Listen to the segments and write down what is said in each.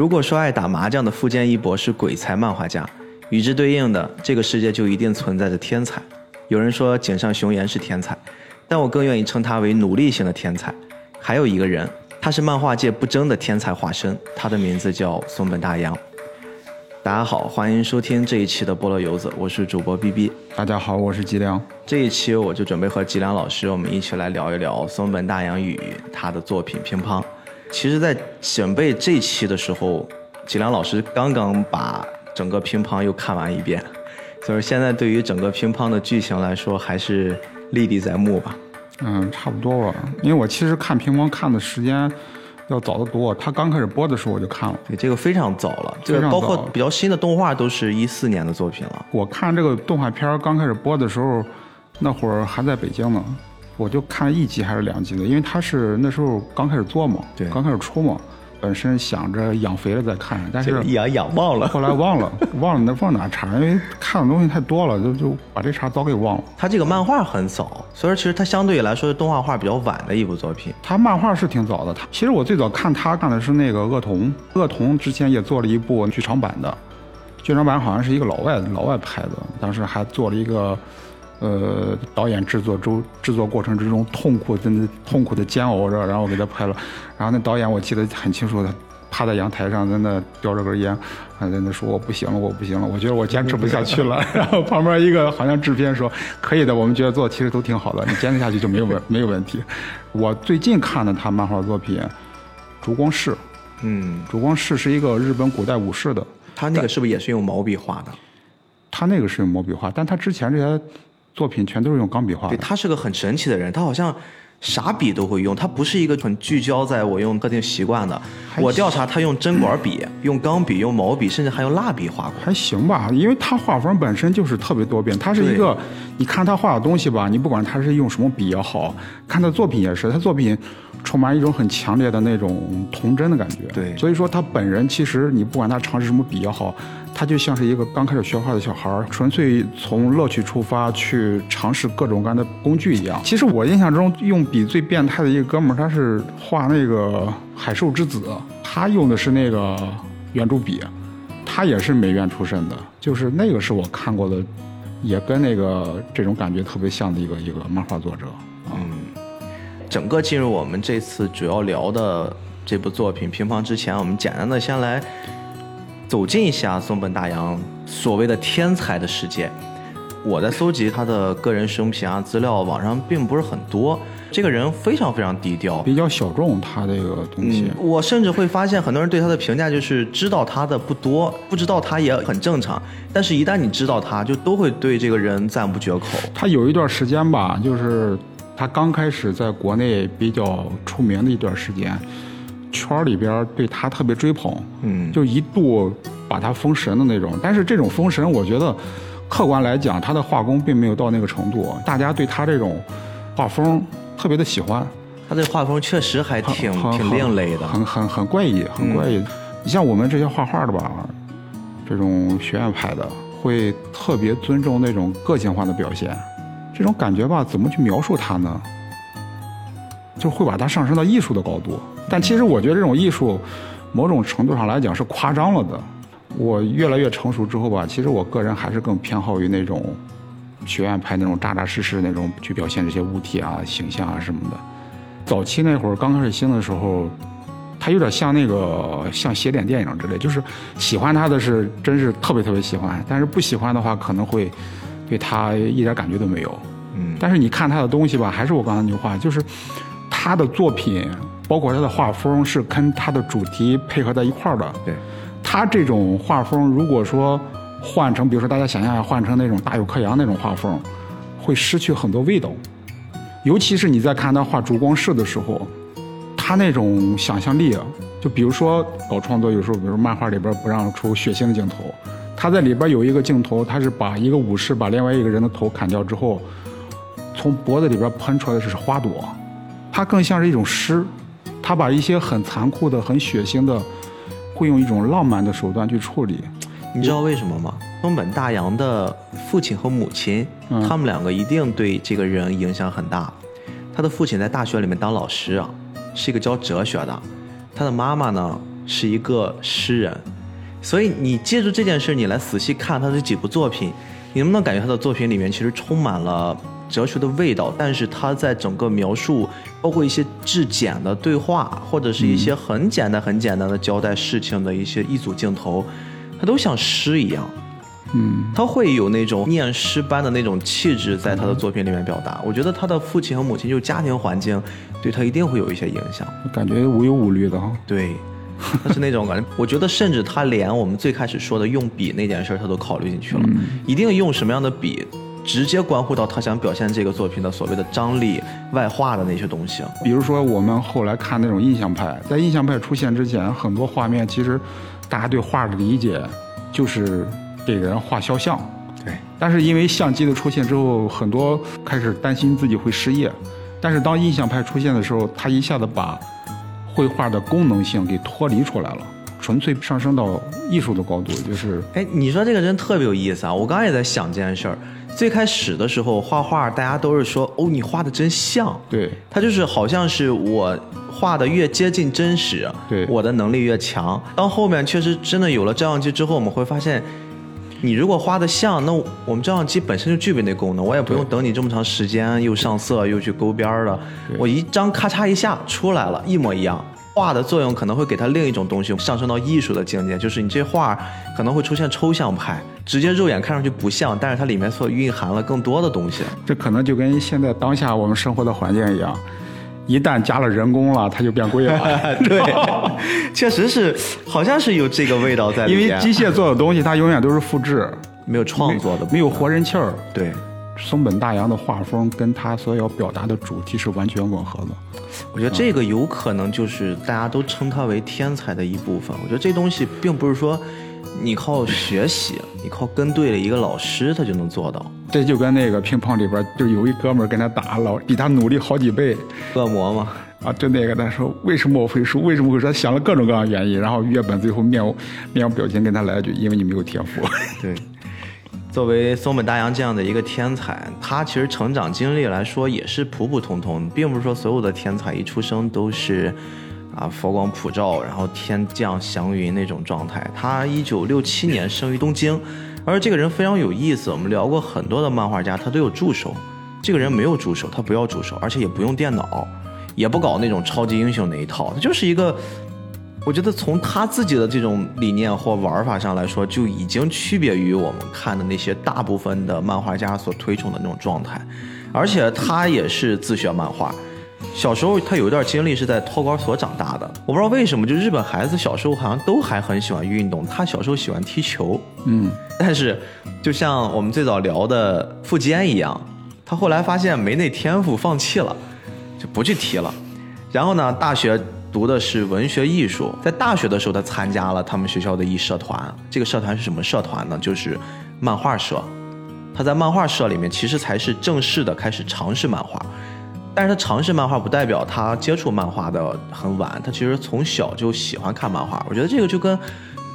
如果说爱打麻将的富坚义博是鬼才漫画家，与之对应的，这个世界就一定存在着天才。有人说井上雄彦是天才，但我更愿意称他为努力型的天才。还有一个人，他是漫画界不争的天才化身，他的名字叫松本大洋。大家好，欢迎收听这一期的菠萝游子，我是主播 B B。大家好，我是吉良。这一期我就准备和吉良老师，我们一起来聊一聊松本大洋与他的作品《乒乓》。其实，在准备这期的时候，吉良老师刚刚把整个乒乓又看完一遍，所以现在对于整个乒乓的剧情来说，还是历历在目吧。嗯，差不多吧。因为我其实看乒乓看的时间要早得多，他刚开始播的时候我就看了。对，这个非常早了，这个包括比较新的动画都是一四年的作品了。我看这个动画片刚开始播的时候，那会儿还在北京呢。我就看一集还是两集的，因为他是那时候刚开始做嘛，对，刚开始出嘛，本身想着养肥了再看，但是养养忘了，后来忘了，忘了那放哪茬，因为看的东西太多了，就就把这茬早给忘了。他这个漫画很早，所以说其实他相对来说是动画化比较晚的一部作品。他漫画是挺早的，他其实我最早看他看的是那个恶童，恶童之前也做了一部剧场版的，剧场版好像是一个老外老外拍的，当时还做了一个。呃，导演制作中制作过程之中痛苦真的痛苦的煎熬着，然后给他拍了。然后那导演我记得很清楚，他趴在阳台上在那叼着根烟，还在那说我不行了，我不行了，我觉得我坚持不下去了。然后旁边一个好像制片说可以的，我们觉得做其实都挺好的，你坚持下去就没有问没有问题。我最近看的他漫画作品《烛光室》，嗯，《烛光室》是一个日本古代武士的，他那个是不是也是用毛笔画的？他那个是用毛笔画，但他之前这些。作品全都是用钢笔画。对他是个很神奇的人，他好像啥笔都会用，他不是一个很聚焦在我用特定习惯的。我调查他用针管笔、用钢笔、用毛笔，甚至还用蜡笔画过。还行吧，因为他画风本身就是特别多变。他是一个，你看他画的东西吧，你不管他是用什么笔也好看，他作品也是，他作品充满一种很强烈的那种童真的感觉。对，所以说他本人其实你不管他尝试什么笔也好。他就像是一个刚开始学画的小孩儿，纯粹从乐趣出发去尝试各种各样的工具一样。其实我印象中用笔最变态的一个哥们儿，他是画那个海兽之子，他用的是那个圆珠笔，他也是美院出身的，就是那个是我看过的，也跟那个这种感觉特别像的一个一个漫画作者。嗯，整个进入我们这次主要聊的这部作品《平房》之前，我们简单的先来。走进一下松本大洋所谓的天才的世界，我在搜集他的个人生平啊资料，网上并不是很多。这个人非常非常低调，比较小众。他这个东西，我甚至会发现很多人对他的评价就是知道他的不多，不知道他也很正常。但是，一旦你知道他，就都会对这个人赞不绝口。他有一段时间吧，就是他刚开始在国内比较出名的一段时间。圈里边对他特别追捧，嗯，就一度把他封神的那种。但是这种封神，我觉得客观来讲，他的画工并没有到那个程度。大家对他这种画风特别的喜欢，他这画风确实还挺挺另类的，很很很怪异，很怪异。你像我们这些画画的吧，这种学院派的，会特别尊重那种个性化的表现。这种感觉吧，怎么去描述它呢？就会把它上升到艺术的高度，但其实我觉得这种艺术，某种程度上来讲是夸张了的。我越来越成熟之后吧，其实我个人还是更偏好于那种学院派那种扎扎实实那种去表现这些物体啊、形象啊什么的。早期那会儿刚开始兴的时候，他有点像那个像写点电影之类，就是喜欢他的是真是特别特别喜欢，但是不喜欢的话可能会对他一点感觉都没有。嗯，但是你看他的东西吧，还是我刚才那句话，就是。他的作品，包括他的画风，是跟他的主题配合在一块儿的。对，他这种画风，如果说换成，比如说大家想象下，换成那种大有克洋那种画风，会失去很多味道。尤其是你在看他画烛光室的时候，他那种想象力啊，就比如说搞创作，有时候比如漫画里边不让出血腥的镜头，他在里边有一个镜头，他是把一个武士把另外一个人的头砍掉之后，从脖子里边喷出来的是花朵。它更像是一种诗，他把一些很残酷的、很血腥的，会用一种浪漫的手段去处理。你知道为什么吗？东本大洋的父亲和母亲，他们两个一定对这个人影响很大。他的父亲在大学里面当老师啊，是一个教哲学的；他的妈妈呢，是一个诗人，所以你借助这件事，你来仔细看他的几部作品，你能不能感觉他的作品里面其实充满了哲学的味道？但是他在整个描述，包括一些质简的对话，或者是一些很简单、很简单的交代事情的一些一组镜头，他都像诗一样。嗯，他会有那种念诗般的那种气质，在他的作品里面表达。我觉得他的父亲和母亲，就家庭环境，对他一定会有一些影响。感觉无忧无虑的哈。对，他是那种感觉。我觉得，甚至他连我们最开始说的用笔那件事，他都考虑进去了。一定用什么样的笔，直接关乎到他想表现这个作品的所谓的张力、外化的那些东西。比如说，我们后来看那种印象派，在印象派出现之前，很多画面其实大家对画的理解就是给人画肖像。对，但是因为相机的出现之后，很多开始担心自己会失业。但是当印象派出现的时候，他一下子把绘画的功能性给脱离出来了，纯粹上升到艺术的高度，就是哎，你说这个人特别有意思啊！我刚刚也在想这件事儿。最开始的时候画画，大家都是说哦，你画的真像。对他就是好像是我画的越接近真实，对我的能力越强。当后面确实真的有了照相机之后，我们会发现，你如果画的像，那我们照相机本身就具备那功能，我也不用等你这么长时间又上色又去勾边儿的，我一张咔嚓一下出来了，一模一样。画的作用可能会给它另一种东西上升到艺术的境界，就是你这画可能会出现抽象派，直接肉眼看上去不像，但是它里面所蕴含了更多的东西。这可能就跟现在当下我们生活的环境一样，一旦加了人工了，它就变贵了。对，确实是，好像是有这个味道在里因。为机械做的东西，它永远都是复制，没有创作的，没有活人气儿。对。松本大洋的画风跟他所要表达的主题是完全吻合的。我觉得这个有可能就是大家都称他为天才的一部分。我觉得这东西并不是说你靠学习，你靠跟对了一个老师，他就能做到。这就跟那个乒乓里边就有一哥们儿跟他打，老比他努力好几倍。恶魔嘛，啊，就那个他说为什么我会输？为什么会输？他想了各种各样的原因，然后月本最后面无面无表情跟他来一句：因为你没有天赋。对。作为松本大洋这样的一个天才，他其实成长经历来说也是普普通通，并不是说所有的天才一出生都是啊佛光普照，然后天降祥云那种状态。他一九六七年生于东京，而这个人非常有意思。我们聊过很多的漫画家，他都有助手，这个人没有助手，他不要助手，而且也不用电脑，也不搞那种超级英雄那一套，他就是一个。我觉得从他自己的这种理念或玩法上来说，就已经区别于我们看的那些大部分的漫画家所推崇的那种状态，而且他也是自学漫画。小时候他有一段经历是在托管所长大的，我不知道为什么，就日本孩子小时候好像都还很喜欢运动。他小时候喜欢踢球，嗯，但是就像我们最早聊的富坚一样，他后来发现没那天赋，放弃了，就不去踢了。然后呢，大学。读的是文学艺术，在大学的时候，他参加了他们学校的一社团。这个社团是什么社团呢？就是漫画社。他在漫画社里面，其实才是正式的开始尝试漫画。但是他尝试漫画不代表他接触漫画的很晚，他其实从小就喜欢看漫画。我觉得这个就跟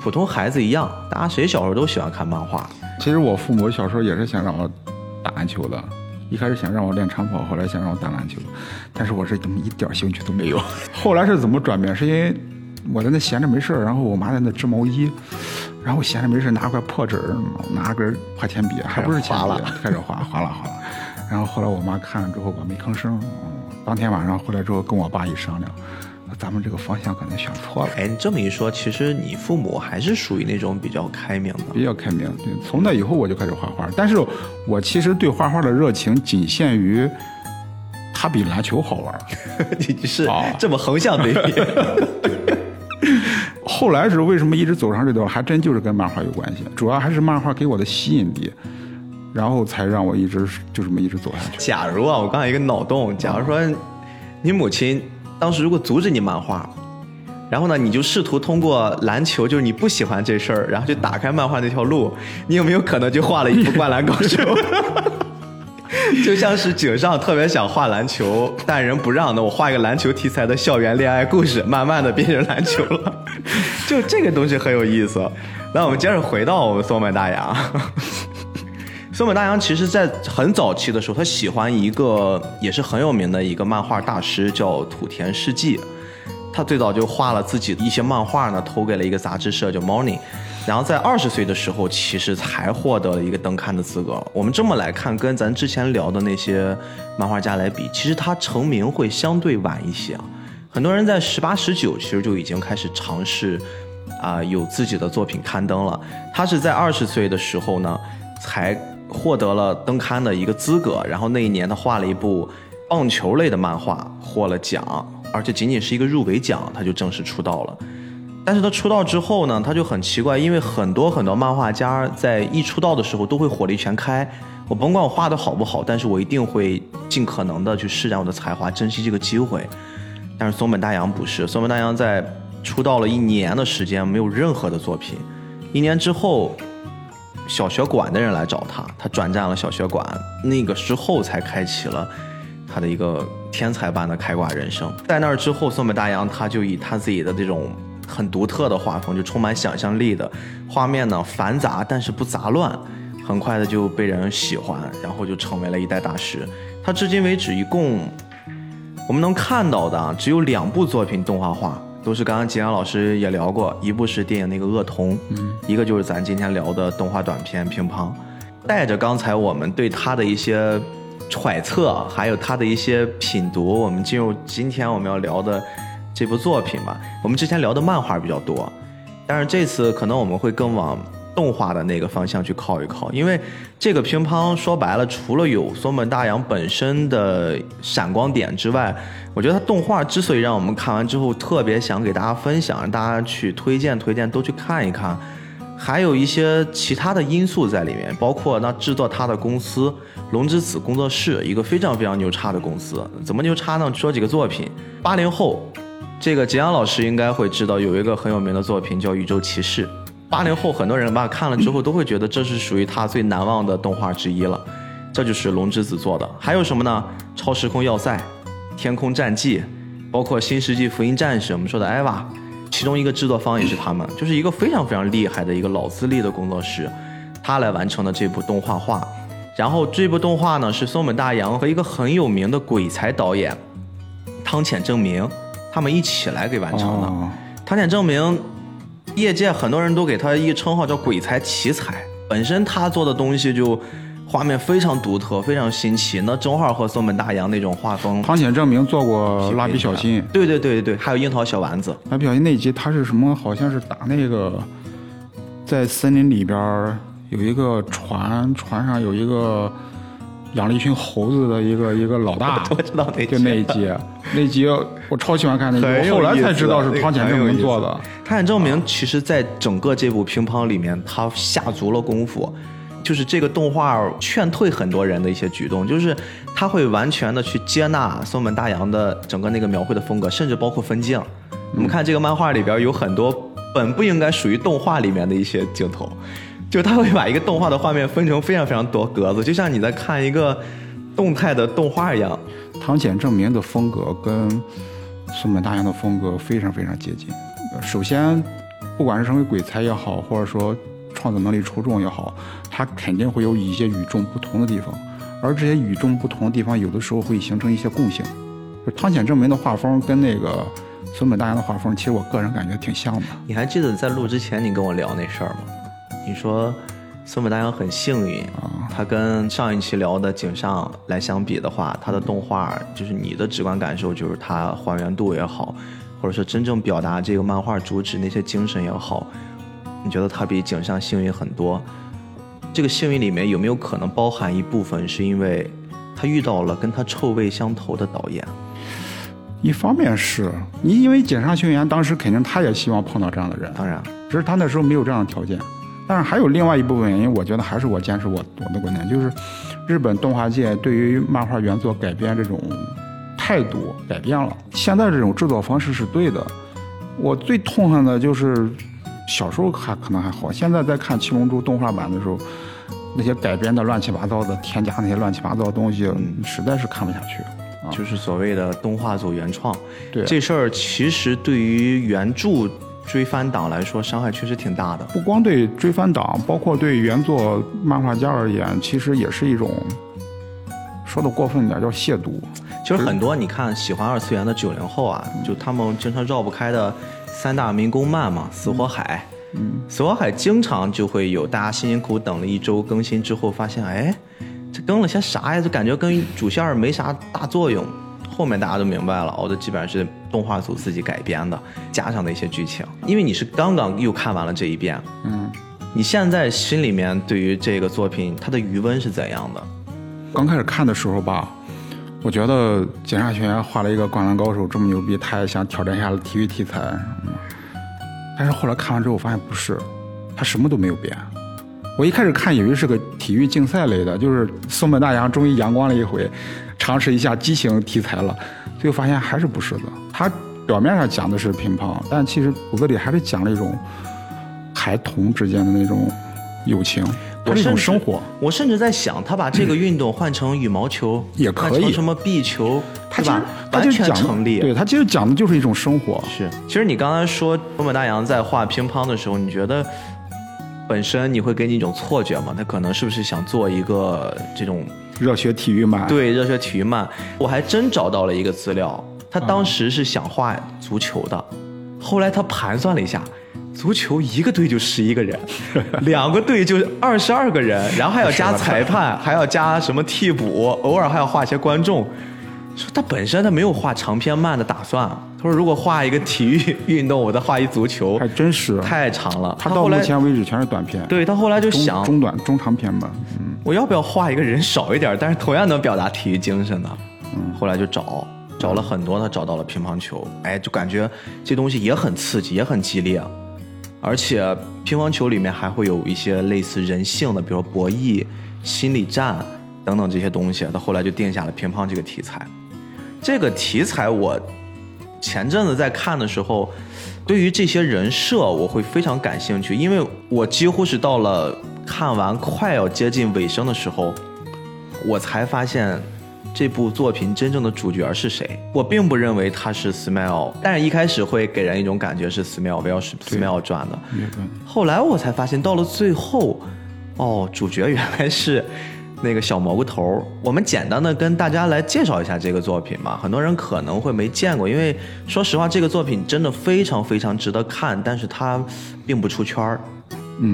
普通孩子一样，大家谁小时候都喜欢看漫画。其实我父母小时候也是想让我打篮球的。一开始想让我练长跑，后来想让我打篮球，但是我是怎么一点兴趣都没有。后来是怎么转变？是因为我在那闲着没事然后我妈在那织毛衣，然后闲着没事拿块破纸，拿根破铅笔，还不是铅笔，开始画，画了画了。然后后来我妈看了之后吧，没吭声。当天晚上回来之后，跟我爸一商量。咱们这个方向可能选错了。哎，你这么一说，其实你父母还是属于那种比较开明的。比较开明，对。从那以后我就开始画画，但是我其实对画画的热情仅限于，它比篮球好玩。你是这么横向对比。后来是为什么一直走上这条，还真就是跟漫画有关系，主要还是漫画给我的吸引力，然后才让我一直就这么一直走下去。假如啊，我刚才一个脑洞，假如说你母亲。当时如果阻止你漫画，然后呢，你就试图通过篮球，就是你不喜欢这事儿，然后就打开漫画那条路，你有没有可能就画了一部《灌篮高手》？就像是井上特别想画篮球，但人不让，那我画一个篮球题材的校园恋爱故事，慢慢的变成篮球了。就这个东西很有意思。那我们接着回到我们松本大洋。松本大洋其实，在很早期的时候，他喜欢一个也是很有名的一个漫画大师，叫土田世纪。他最早就画了自己的一些漫画呢，投给了一个杂志社叫 Morning，然后在二十岁的时候，其实才获得了一个登刊的资格。我们这么来看，跟咱之前聊的那些漫画家来比，其实他成名会相对晚一些。很多人在十八、十九其实就已经开始尝试啊、有自己的作品刊登了。他是在二十岁的时候呢，才获得了登刊的一个资格。然后那一年他画了一部棒球类的漫画，获了奖，而且仅仅是一个入围奖，他就正式出道了。但是他出道之后呢，他就很奇怪，因为很多很多漫画家在一出道的时候都会火力全开。我甭管我画的好不好，但是我一定会尽可能的去施展我的才华，珍惜这个机会。但是松本大洋不是，松本大洋在出道了一年的时间，没有任何的作品。一年之后，小学馆的人来找他，他转战了小学馆，那个时候才开启了他的一个天才般的开挂人生。在那儿之后，松本大洋他就以他自己的这种很独特的画风，就充满想象力的画面呢，繁杂但是不杂乱，很快的就被人喜欢，然后就成为了一代大师。他至今为止一共我们能看到的啊，只有两部作品动画化，都是刚刚吉阳老师也聊过，一部是电影那个《恶童》，嗯，一个就是咱今天聊的动画短片《乒乓》。带着刚才我们对他的一些揣测，还有他的一些品读，我们进入今天我们要聊的这部作品吧。我们之前聊的漫画比较多，但是这次可能我们会更往动画的那个方向去靠一靠，因为这个乒乓说白了，除了有松本大洋本身的闪光点之外，我觉得它动画之所以让我们看完之后特别想给大家分享，让大家去推荐推荐，都去看一看。还有一些其他的因素在里面，包括那制作它的公司龙之子工作室，一个非常非常牛叉的公司。怎么牛叉呢？说几个作品，八零后，这个吉阳老师应该会知道，有一个很有名的作品叫《宇宙骑士》。八零后很多人吧看了之后都会觉得这是属于他最难忘的动画之一了，这就是龙之子做的。还有什么呢？超时空要塞、天空战记，包括新世纪福音战士，我们说的艾娃。其中一个制作方也是他们，就是一个非常非常厉害的一个老资历的工作室，他来完成的这部动画画。然后这部动画呢是松本大洋和一个很有名的鬼才导演汤浅正明他们一起来给完成的。哦汤浅正明，业界很多人都给他一个称号叫“鬼才奇才”，本身他做的东西就画面非常独特，非常新奇，那正好和松本大洋那种画风。汤浅证明做过蜡笔小新，对对对对对，还有樱桃小丸子。蜡笔小新那一集他是什么？好像是打那个在森林里边儿有一个船，船上有一个养了一群猴子的一个一个老大，我知道那就那一集，那集我超喜欢看那集，我后来才知道是汤浅证明做的。汤浅证明其实在整个这部乒乓里面，他下足了功夫。就是这个动画劝退很多人的一些举动，就是他会完全的去接纳松本大洋的整个那个描绘的风格，甚至包括分镜。我们看这个漫画里边有很多本不应该属于动画里面的一些镜头，就他会把一个动画的画面分成非常非常多格子，就像你在看一个动态的动画一样。汤浅证明的风格跟松本大洋的风格非常非常接近。呃首先，不管是成为鬼才也好，或者说创作能力出众也好，他肯定会有一些与众不同的地方，而这些与众不同的地方，有的时候会形成一些共性。就汤浅证明的画风跟那个松本大洋的画风，其实我个人感觉挺像的。你还记得在录之前你跟我聊那事儿吗？你说松本大洋很幸运啊，他跟上一期聊的井上来相比的话，他的动画就是你的直观感受就是他还原度也好，或者说真正表达这个漫画主旨那些精神也好，你觉得他比井上幸运很多。这个幸运里面有没有可能包含一部分是因为他遇到了跟他臭味相投的导演？一方面是你因为井上雄彦当时肯定他也希望碰到这样的人，当然，只是他那时候没有这样的条件。但是还有另外一部分原因，我觉得还是我坚持我我的观点，就是日本动画界对于漫画原作改编这种态度改变了。现在这种制作方式是对的。我最痛恨的就是小时候看可能还好，现在在看《七龙珠》动画版的时候，那些改编的乱七八糟的，添加那些乱七八糟的东西，实在是看不下去。啊就是所谓的动画组原创。对这事儿其实对于原著追番党来说，伤害确实挺大的。不光对追番党，包括对原作漫画家而言，其实也是一种说的过分点叫亵渎。其实很多你看喜欢二次元的九零后啊，就他们经常绕不开的三大民工漫嘛，《死火海》。嗯，《死火海》经常就会有大家辛辛苦苦等了一周更新之后，发现哎，这更了些啥呀？就感觉跟主线没啥大作用。后面大家都明白了，哦，这基本上是动画组自己改编的，加上的一些剧情。因为你是刚刚又看完了这一遍，嗯，你现在心里面对于这个作品它的余温是怎样的？刚开始看的时候吧，我觉得井上雄彦画了一个《灌篮高手》这么牛逼，他也想挑战一下体育题材。但是后来看完之后，发现不是，他什么都没有变。我一开始看以为是个体育竞赛类的，就是松本大洋终于阳光了一回，尝试一下激情题材了，最后发现还是不是的。他表面上讲的是乒乓，但其实骨子里还是讲了一种孩童之间的那种友情，它是一种甚至生活。我甚至在想，他把这个运动换成羽毛球也可以换成什么壁球，对吧他其实？他完全成立。对他其实讲的就是一种生活。是，其实你刚才说松本大洋在画乒乓的时候，你觉得本身你会给你一种错觉嘛？他可能是不是想做一个这种热血体育漫，对热血体育漫？我还真找到了一个资料，他当时是想画足球的，后来他盘算了一下。足球一个队就十一个人，两个队就二十二个人，然后还要加 裁判，还要加什么替补，偶尔还要画一些观众。说他本身他没有画长篇漫的打算，他说如果画一个体育 运动，我再画一足球还，真是。太长了。他到目前为止全是短片，对他后来就想，中短中长篇吧。嗯，我要不要画一个人少一点，但是同样能表达体育精神的？嗯，后来就找找了很多，他找到了乒乓球，哎，就感觉这东西也很刺激，也很激烈，而且乒乓球里面还会有一些类似人性的，比如博弈、心理战等等这些东西。他后来就定下了乒乓这个题材。这个题材我前阵子在看的时候，对于这些人设我会非常感兴趣，因为我几乎是到了看完快要接近尾声的时候，我才发现这部作品真正的主角是谁。我并不认为他是 Smile，但是一开始会给人一种感觉是 Smile 围绕 Smile 转的。后来我才发现，到了最后，哦，主角原来是那个小蘑菇头。我们简单的跟大家来介绍一下这个作品吧，很多人可能会没见过，因为说实话，这个作品真的非常非常值得看，但是它并不出圈儿。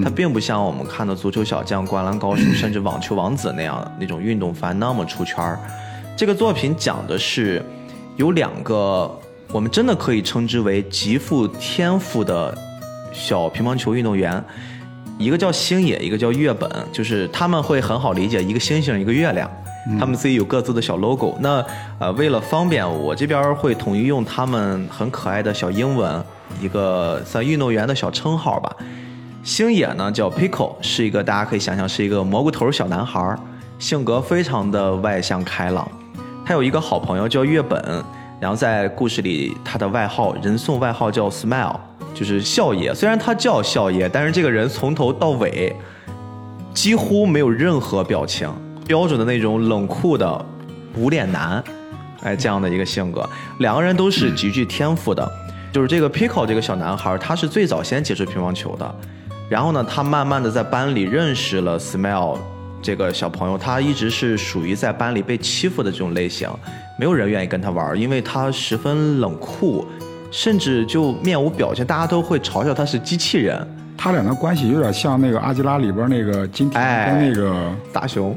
它并不像我们看的《足球小将》《灌篮高手》甚至《网球王子》那样那种运动番那么出圈儿。这个作品讲的是有两个我们真的可以称之为极富天赋的小乒乓球运动员，一个叫星野，一个叫月本，就是他们会很好理解，一个星星，一个月亮。他们自己有各自的小 logo。那呃，为了方便，我这边会统一用他们很可爱的小英文，一个算运动员的小称号吧。星野呢叫 Pico，是一个大家可以想象是一个蘑菇头小男孩，性格非常的外向开朗。他有一个好朋友叫月本，然后在故事里他的外号人送外号叫 Smile，就是笑爷。虽然他叫笑爷，但是这个人从头到尾几乎没有任何表情，标准的那种冷酷的无脸男，哎，这样的一个性格。两个人都是极具天赋的，就是这个 Pico 这个小男孩，他是最早先接触乒乓球的，然后呢，他慢慢的在班里认识了 Smile 这个小朋友，他一直是属于在班里被欺负的这种类型，没有人愿意跟他玩，因为他十分冷酷，甚至就面无表情，大家都会嘲笑他是机器人。他俩的关系有点像那个《阿基拉》里边那个金田哎跟那个大熊，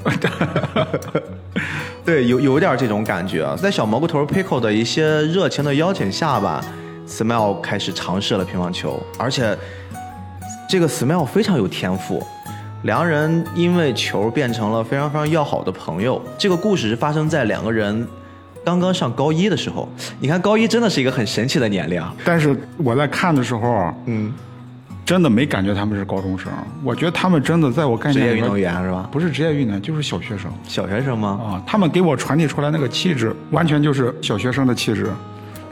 对，有有点这种感觉啊。在小蘑菇头 Pico 的一些热情的邀请下吧，Smile 开始尝试了乒乓球，而且这个 Smile 非常有天赋。两人因为球变成了非常非常要好的朋友。这个故事是发生在两个人刚刚上高一的时候。你看，高一真的是一个很神奇的年龄。啊但是我在看的时候啊，嗯，真的没感觉他们是高中生，我觉得他们真的在我概念里边职业运动员是吧？不是职业运动员，就是小学生小学生吗？啊。他们给我传递出来那个气质，完全就是小学生的气质。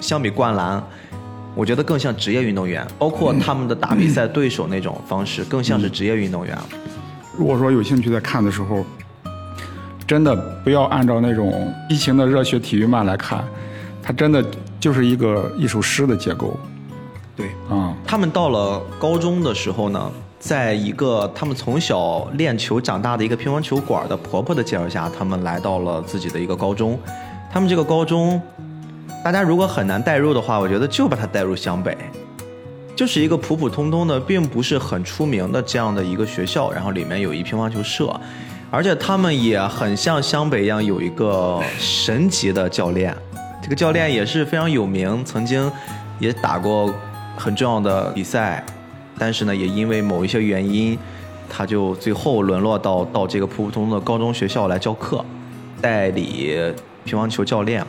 相比灌篮，我觉得更像职业运动员，包括他们的打比赛对手那种方式，更像是职业运动员。如果说有兴趣在看的时候，真的不要按照那种激情的热血体育漫来看，它真的就是一个一首诗的结构对，啊。他们到了高中的时候呢，在一个他们从小练球长大的一个乒乓球馆的婆婆的介绍下，他们来到了自己的一个高中。他们这个高中，大家如果很难代入的话，我觉得就把它带入湘北，就是一个普普通通的，并不是很出名的这样的一个学校，然后里面有一乒乓球社，而且他们也很像湘北一样有一个神级的教练，这个教练也是非常有名，曾经也打过很重要的比赛，但是呢，也因为某一些原因，他就最后沦落到到这个普普通通的高中学校来教课，代理乒乓球教练。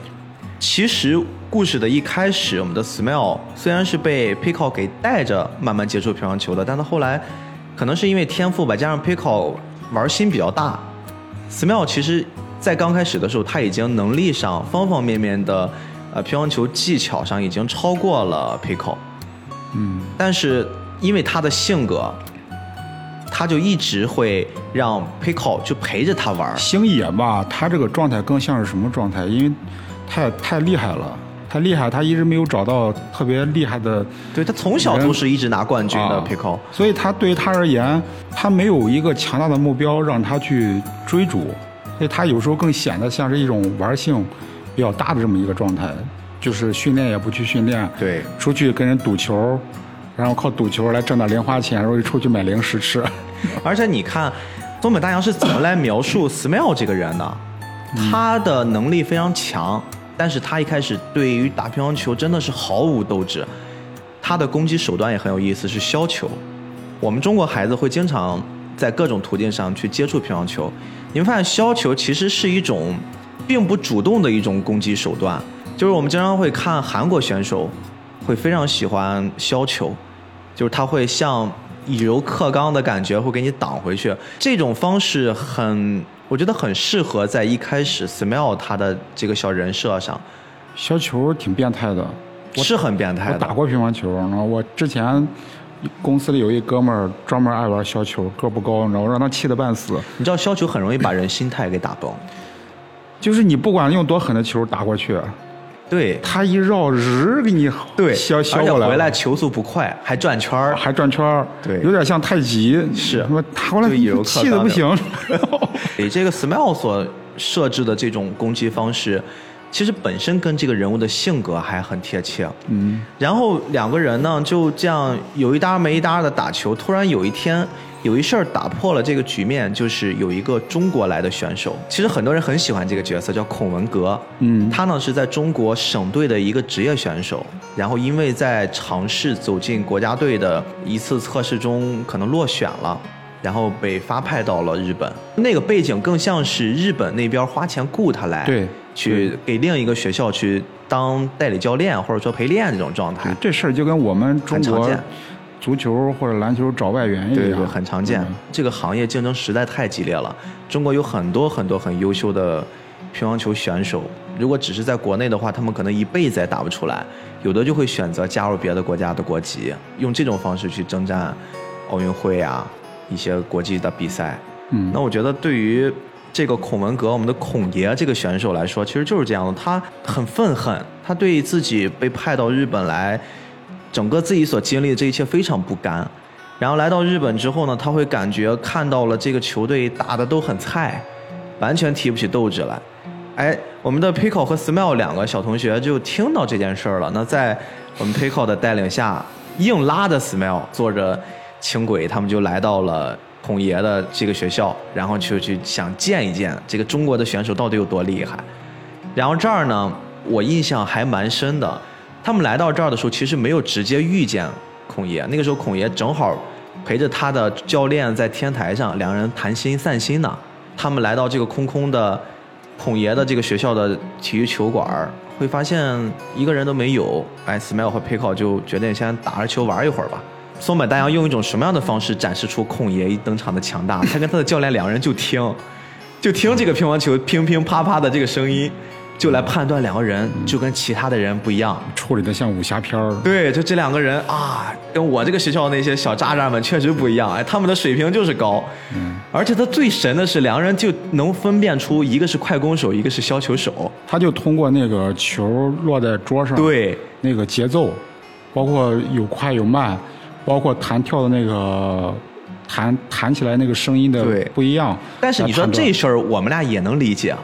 其实故事的一开始，我们的 Smile 虽然是被 Pico 给带着慢慢接触乒乓球的，但他后来可能是因为天赋吧，加上 Pico 玩心比较大，Smile 其实在刚开始的时候，他已经能力上方方面面的呃乒乓球技巧上已经超过了 Pico，嗯，但是因为他的性格，他就一直会让 Pico 就陪着他玩。星野吧，他这个状态更像是什么状态？因为太太厉害了，太厉害，他一直没有找到特别厉害的，对他从小都是一直拿冠军的啊 Pico，所以他对于他而言，他没有一个强大的目标让他去追逐，所以他有时候更显得像是一种玩性比较大的这么一个状态，就是训练也不去训练，对。出去跟人赌球，然后靠赌球来挣点零花钱，然后又出去买零食。吃。而且你看，东北大洋是怎么来描述 Smile 这个人的？他的能力非常强，但是他一开始对于打乒乓球真的是毫无斗志。他的攻击手段也很有意思，是削球。我们中国孩子会经常在各种途径上去接触乒乓球，你会发现削球其实是一种并不主动的一种攻击手段。就是我们经常会看韩国选手会非常喜欢削球，就是他会像以柔克刚的感觉会给你挡回去。这种方式很，我觉得很适合在一开始 Smile 他的这个小人设上，削球挺变态的，是很变态的。我打过乒乓球，然后我之前公司里有一哥们儿专门爱玩削球，个不高，然后让他气得半死。你知道削球很容易把人心态给打崩。就是你不管用多狠的球打过去，对。他一绕日给你对，削削过来，回来球速不快，还转圈儿。还转圈儿，对。有点像太极，是。他妈打过来就以柔克刚气的不行。你 这个 Smile 所设置的这种攻击方式，其实本身跟这个人物的性格还很贴切。嗯，然后两个人呢就这样有一搭没一搭的打球，突然有一天有一事儿打破了这个局面，就是有一个中国来的选手，其实很多人很喜欢这个角色，叫孔文革。嗯他呢是在中国省队的一个职业选手，然后因为在尝试走进国家队的一次测试中可能落选了。然后被发派到了日本，那个背景更像是日本那边花钱雇他来，对去给另一个学校去当代理教练或者说陪练这种状态。这事儿就跟我们中国足球或者篮球找外援一样，对对，很常见。嗯这个行业竞争实在太激烈了，中国有很多很多很优秀的乒乓球选手，如果只是在国内的话，他们可能一辈子也打不出来，有的就会选择加入别的国家的国籍，用这种方式去征战奥运会啊一些国际的比赛。嗯那我觉得对于这个孔文革，我们的孔爷这个选手来说，其实就是这样的，他很愤恨，他对自己被派到日本来，整个自己所经历的这一切非常不甘。然后来到日本之后呢，他会感觉看到了这个球队打的都很菜，完全提不起斗志来。哎，我们的 Pico 和 Smile 两个小同学就听到这件事儿了。那在我们 Pico 的带领下，硬拉着 Smile 坐着轻轨，他们就来到了孔爷的这个学校，然后就去想见一见这个中国的选手到底有多厉害。然后这儿呢，我印象还蛮深的。他们来到这儿的时候，其实没有直接遇见孔爷。那个时候，孔爷正好陪着他的教练在天台上，两个人谈心散心呢。他们来到这个空空的孔爷的这个学校的体育球馆，会发现一个人都没有。哎，Smile 和 Pico 就决定先打着球玩一会儿吧。松本大洋用一种什么样的方式展示出孔爷一登场的强大？他跟他的教练两个人就听，就听这个乒乓球乒乒啪啪的这个声音，就来判断两个人就跟其他的人不一样。处理的像武侠片儿。对，就这两个人啊，跟我这个学校那些小渣渣们确实不一样，哎，他们的水平就是高。嗯，而且他最神的是，两个人就能分辨出一个是快攻手，一个是削球手。他就通过那个球落在桌上，对，那个节奏，包括有快有慢，包括弹跳的那个弹弹起来那个声音的对不一样。但是你说这事儿，我们俩也能理解，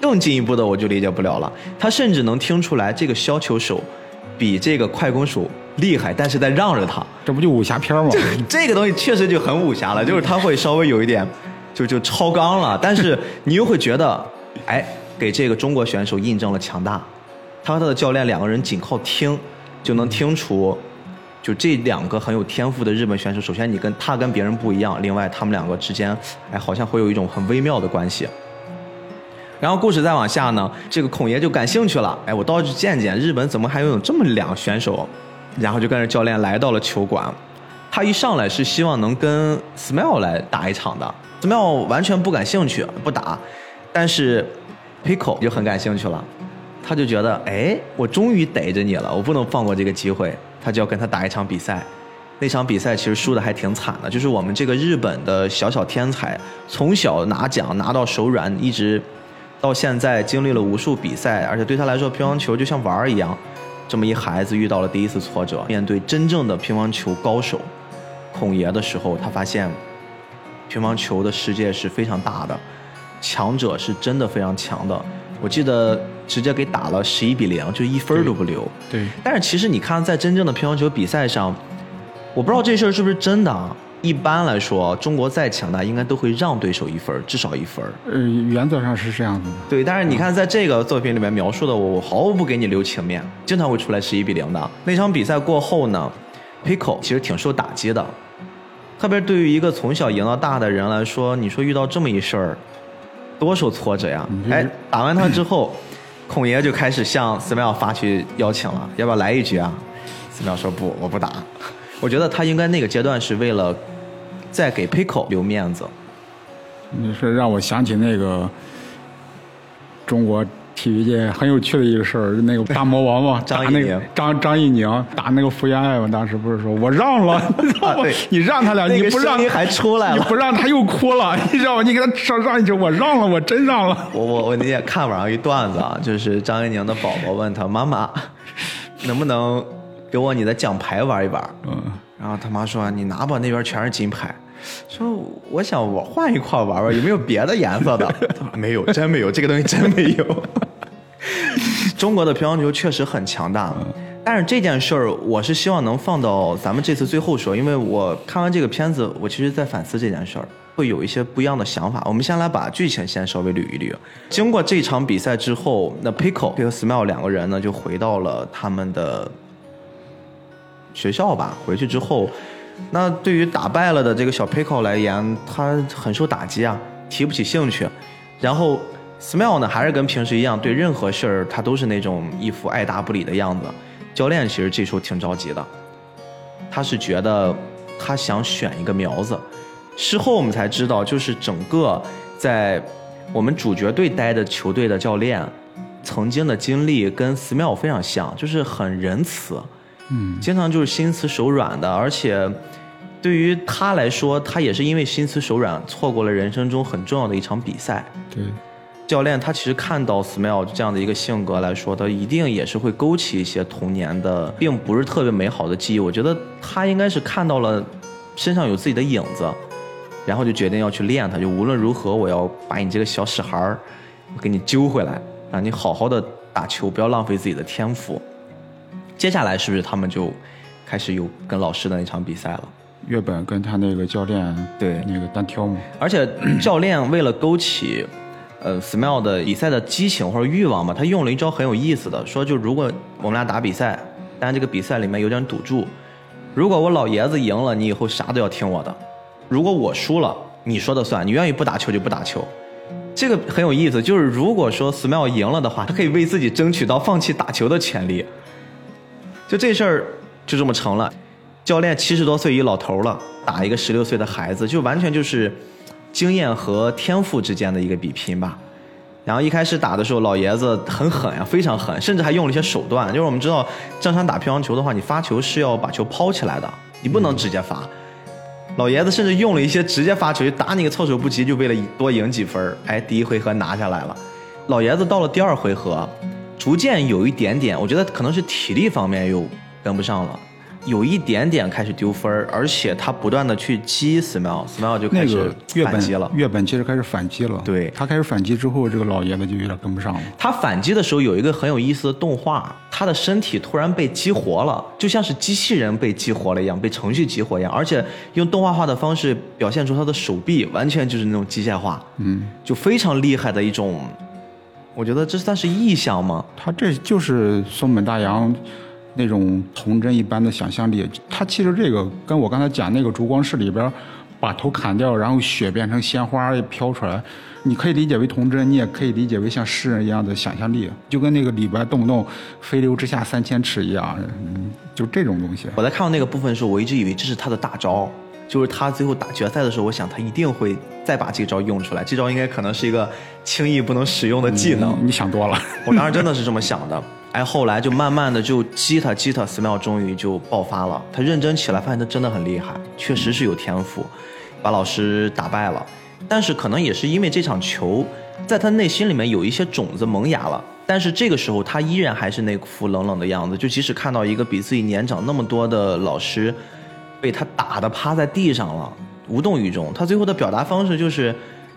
更进一步的我就理解不了了，他甚至能听出来这个削球手比这个快攻手厉害，但是在让着他。这不就武侠片吗？这个东西确实就很武侠了，就是他会稍微有一点就就超纲了，但是 你又会觉得，哎，给这个中国选手印证了强大。他和他的教练两个人仅靠听就能听出，就这两个很有天赋的日本选手，首先你跟他跟别人不一样，另外他们两个之间，哎，好像会有一种很微妙的关系。然后故事再往下呢，这个孔爷就感兴趣了，哎，我倒去见见日本怎么还有这么两选手，然后就跟着教练来到了球馆。他一上来是希望能跟 Smile 来打一场的，Smile 完全不感兴趣，不打。但是 Pico 就很感兴趣了，他就觉得，哎，我终于逮着你了，我不能放过这个机会，他就要跟他打一场比赛。那场比赛其实输的还挺惨的，就是我们这个日本的小小天才，从小拿奖拿到手软，一直。到现在经历了无数比赛，而且对他来说乒乓球就像玩儿一样。这么一孩子遇到了第一次挫折，面对真正的乒乓球高手孔爷的时候，他发现乒乓球的世界是非常大的，强者是真的非常强的。我记得直接给打了十一比零，就一分都不留。对。但是其实你看，在真正的乒乓球比赛上，我不知道这事儿是不是真的。啊。一般来说，中国再强大，应该都会让对手一分，至少一分。呃，原则上是这样子的。对，但是你看，在这个作品里面描述的，我我毫不给你留情面，经常会出来十一比零的。那场比赛过后呢，Pico 其实挺受打击的，特别对于一个从小赢到大的人来说，你说遇到这么一事儿，多受挫折呀！哎，打完他之后，孔爷就开始向 Smile 发去邀请了，要不要来一局啊？Smile 说不，我不打。我觉得他应该那个阶段是为了。再给 Pico 留面子，你是让我想起那个中国体育界很有趣的一个事儿，那个大魔王嘛，张怡宁，张张怡宁打那个福原爱嘛，当时不是说我让了，你让他俩，你不让还出来了，你不让他又哭了，你知道吗？你给他上上一句，我让了，我真让了。我我我那天看网上一段子啊，就是张怡宁的宝宝问他妈妈，能不能给我你的奖牌玩一玩？嗯，然后他妈说你拿吧，那边全是金牌。说我想我换一块玩玩，有没有别的颜色的？没有，真没有，这个东西真没有。中国的乒乓球确实很强大，但是这件事儿我是希望能放到咱们这次最后说，因为我看完这个片子，我其实在反思这件事儿，会有一些不一样的想法。我们先来把剧情先稍微捋一捋。经过这场比赛之后，那 Pico 和 Smile 两个人呢就回到了他们的学校吧。回去之后。那对于打败了的这个小 Pico 来言，他很受打击啊，提不起兴趣。然后 Smile 呢，还是跟平时一样，对任何事儿他都是那种一副爱答不理的样子。教练其实这时候挺着急的，他是觉得他想选一个苗子。事后我们才知道，就是整个在我们主角队待的球队的教练，曾经的经历跟 Smile 非常像，就是很仁慈。嗯，经常就是心慈手软的，而且对于他来说，他也是因为心慈手软，错过了人生中很重要的一场比赛。对，教练他其实看到 Smile 这样的一个性格来说，他一定也是会勾起一些童年的，并不是特别美好的记忆。我觉得他应该是看到了身上有自己的影子，然后就决定要去练他，就无论如何，我要把你这个小屎孩儿，给你揪回来，让你好好的打球，不要浪费自己的天赋。接下来是不是他们就开始有跟老师的那场比赛了？月本跟他那个教练对那个单挑嘛。而且教练为了勾起呃 Smile 的比赛的激情或者欲望嘛，他用了一招很有意思的，说就如果我们俩打比赛，但这个比赛里面有点赌注，如果我老爷子赢了，你以后啥都要听我的；如果我输了，你说的算，你愿意不打球就不打球。这个很有意思，就是如果说 Smile 赢了的话，他可以为自己争取到放弃打球的权利。就这事儿就这么成了，教练七十多岁一老头了，打一个十六岁的孩子，就完全就是经验和天赋之间的一个比拼吧。然后一开始打的时候，老爷子很狠呀，非常狠，甚至还用了一些手段。就是我们知道，正常打乒乓球的话，你发球是要把球抛起来的，你不能直接发。老爷子甚至用了一些直接发球，就打你个措手不及，就为了多赢几分。哎，第一回合拿下来了。老爷子到了第二回合。逐渐有一点点，我觉得可能是体力方面又跟不上了，有一点点开始丢分儿，而且他不断的去击 Smile，Smile 就开始月反击了。本月本其实开始反击了，对他开始反击之后，这个老爷子就有点跟不上了。他反击的时候有一个很有意思的动画，他的身体突然被激活了，就像是机器人被激活了一样，被程序激活一样，而且用动画化的方式表现出他的手臂完全就是那种机械化，嗯，就非常厉害的一种。我觉得这算是意象吗？他这就是松本大洋那种童真一般的想象力。他其实这个跟我刚才讲那个烛光室里边把头砍掉，然后血变成鲜花飘出来，你可以理解为童真，你也可以理解为像诗人一样的想象力，就跟那个李白动不动“飞流直下三千尺”一样，嗯，就这种东西。我在看到那个部分的时候，我一直以为这是他的大招，就是他最后打决赛的时候，我想他一定会再把这招用出来，这招应该可能是一个轻易不能使用的技能。你想多了。我当时真的是这么想的。哎，后来就慢慢的就激他激他，Smile 终于就爆发了。他认真起来，发现他真的很厉害，确实是有天赋，把老师打败了。但是可能也是因为这场球，在他内心里面有一些种子萌芽了。但是这个时候，他依然还是那副冷冷的样子。就即使看到一个比自己年长那么多的老师，被他打的趴在地上了，无动于衷。他最后的表达方式就是，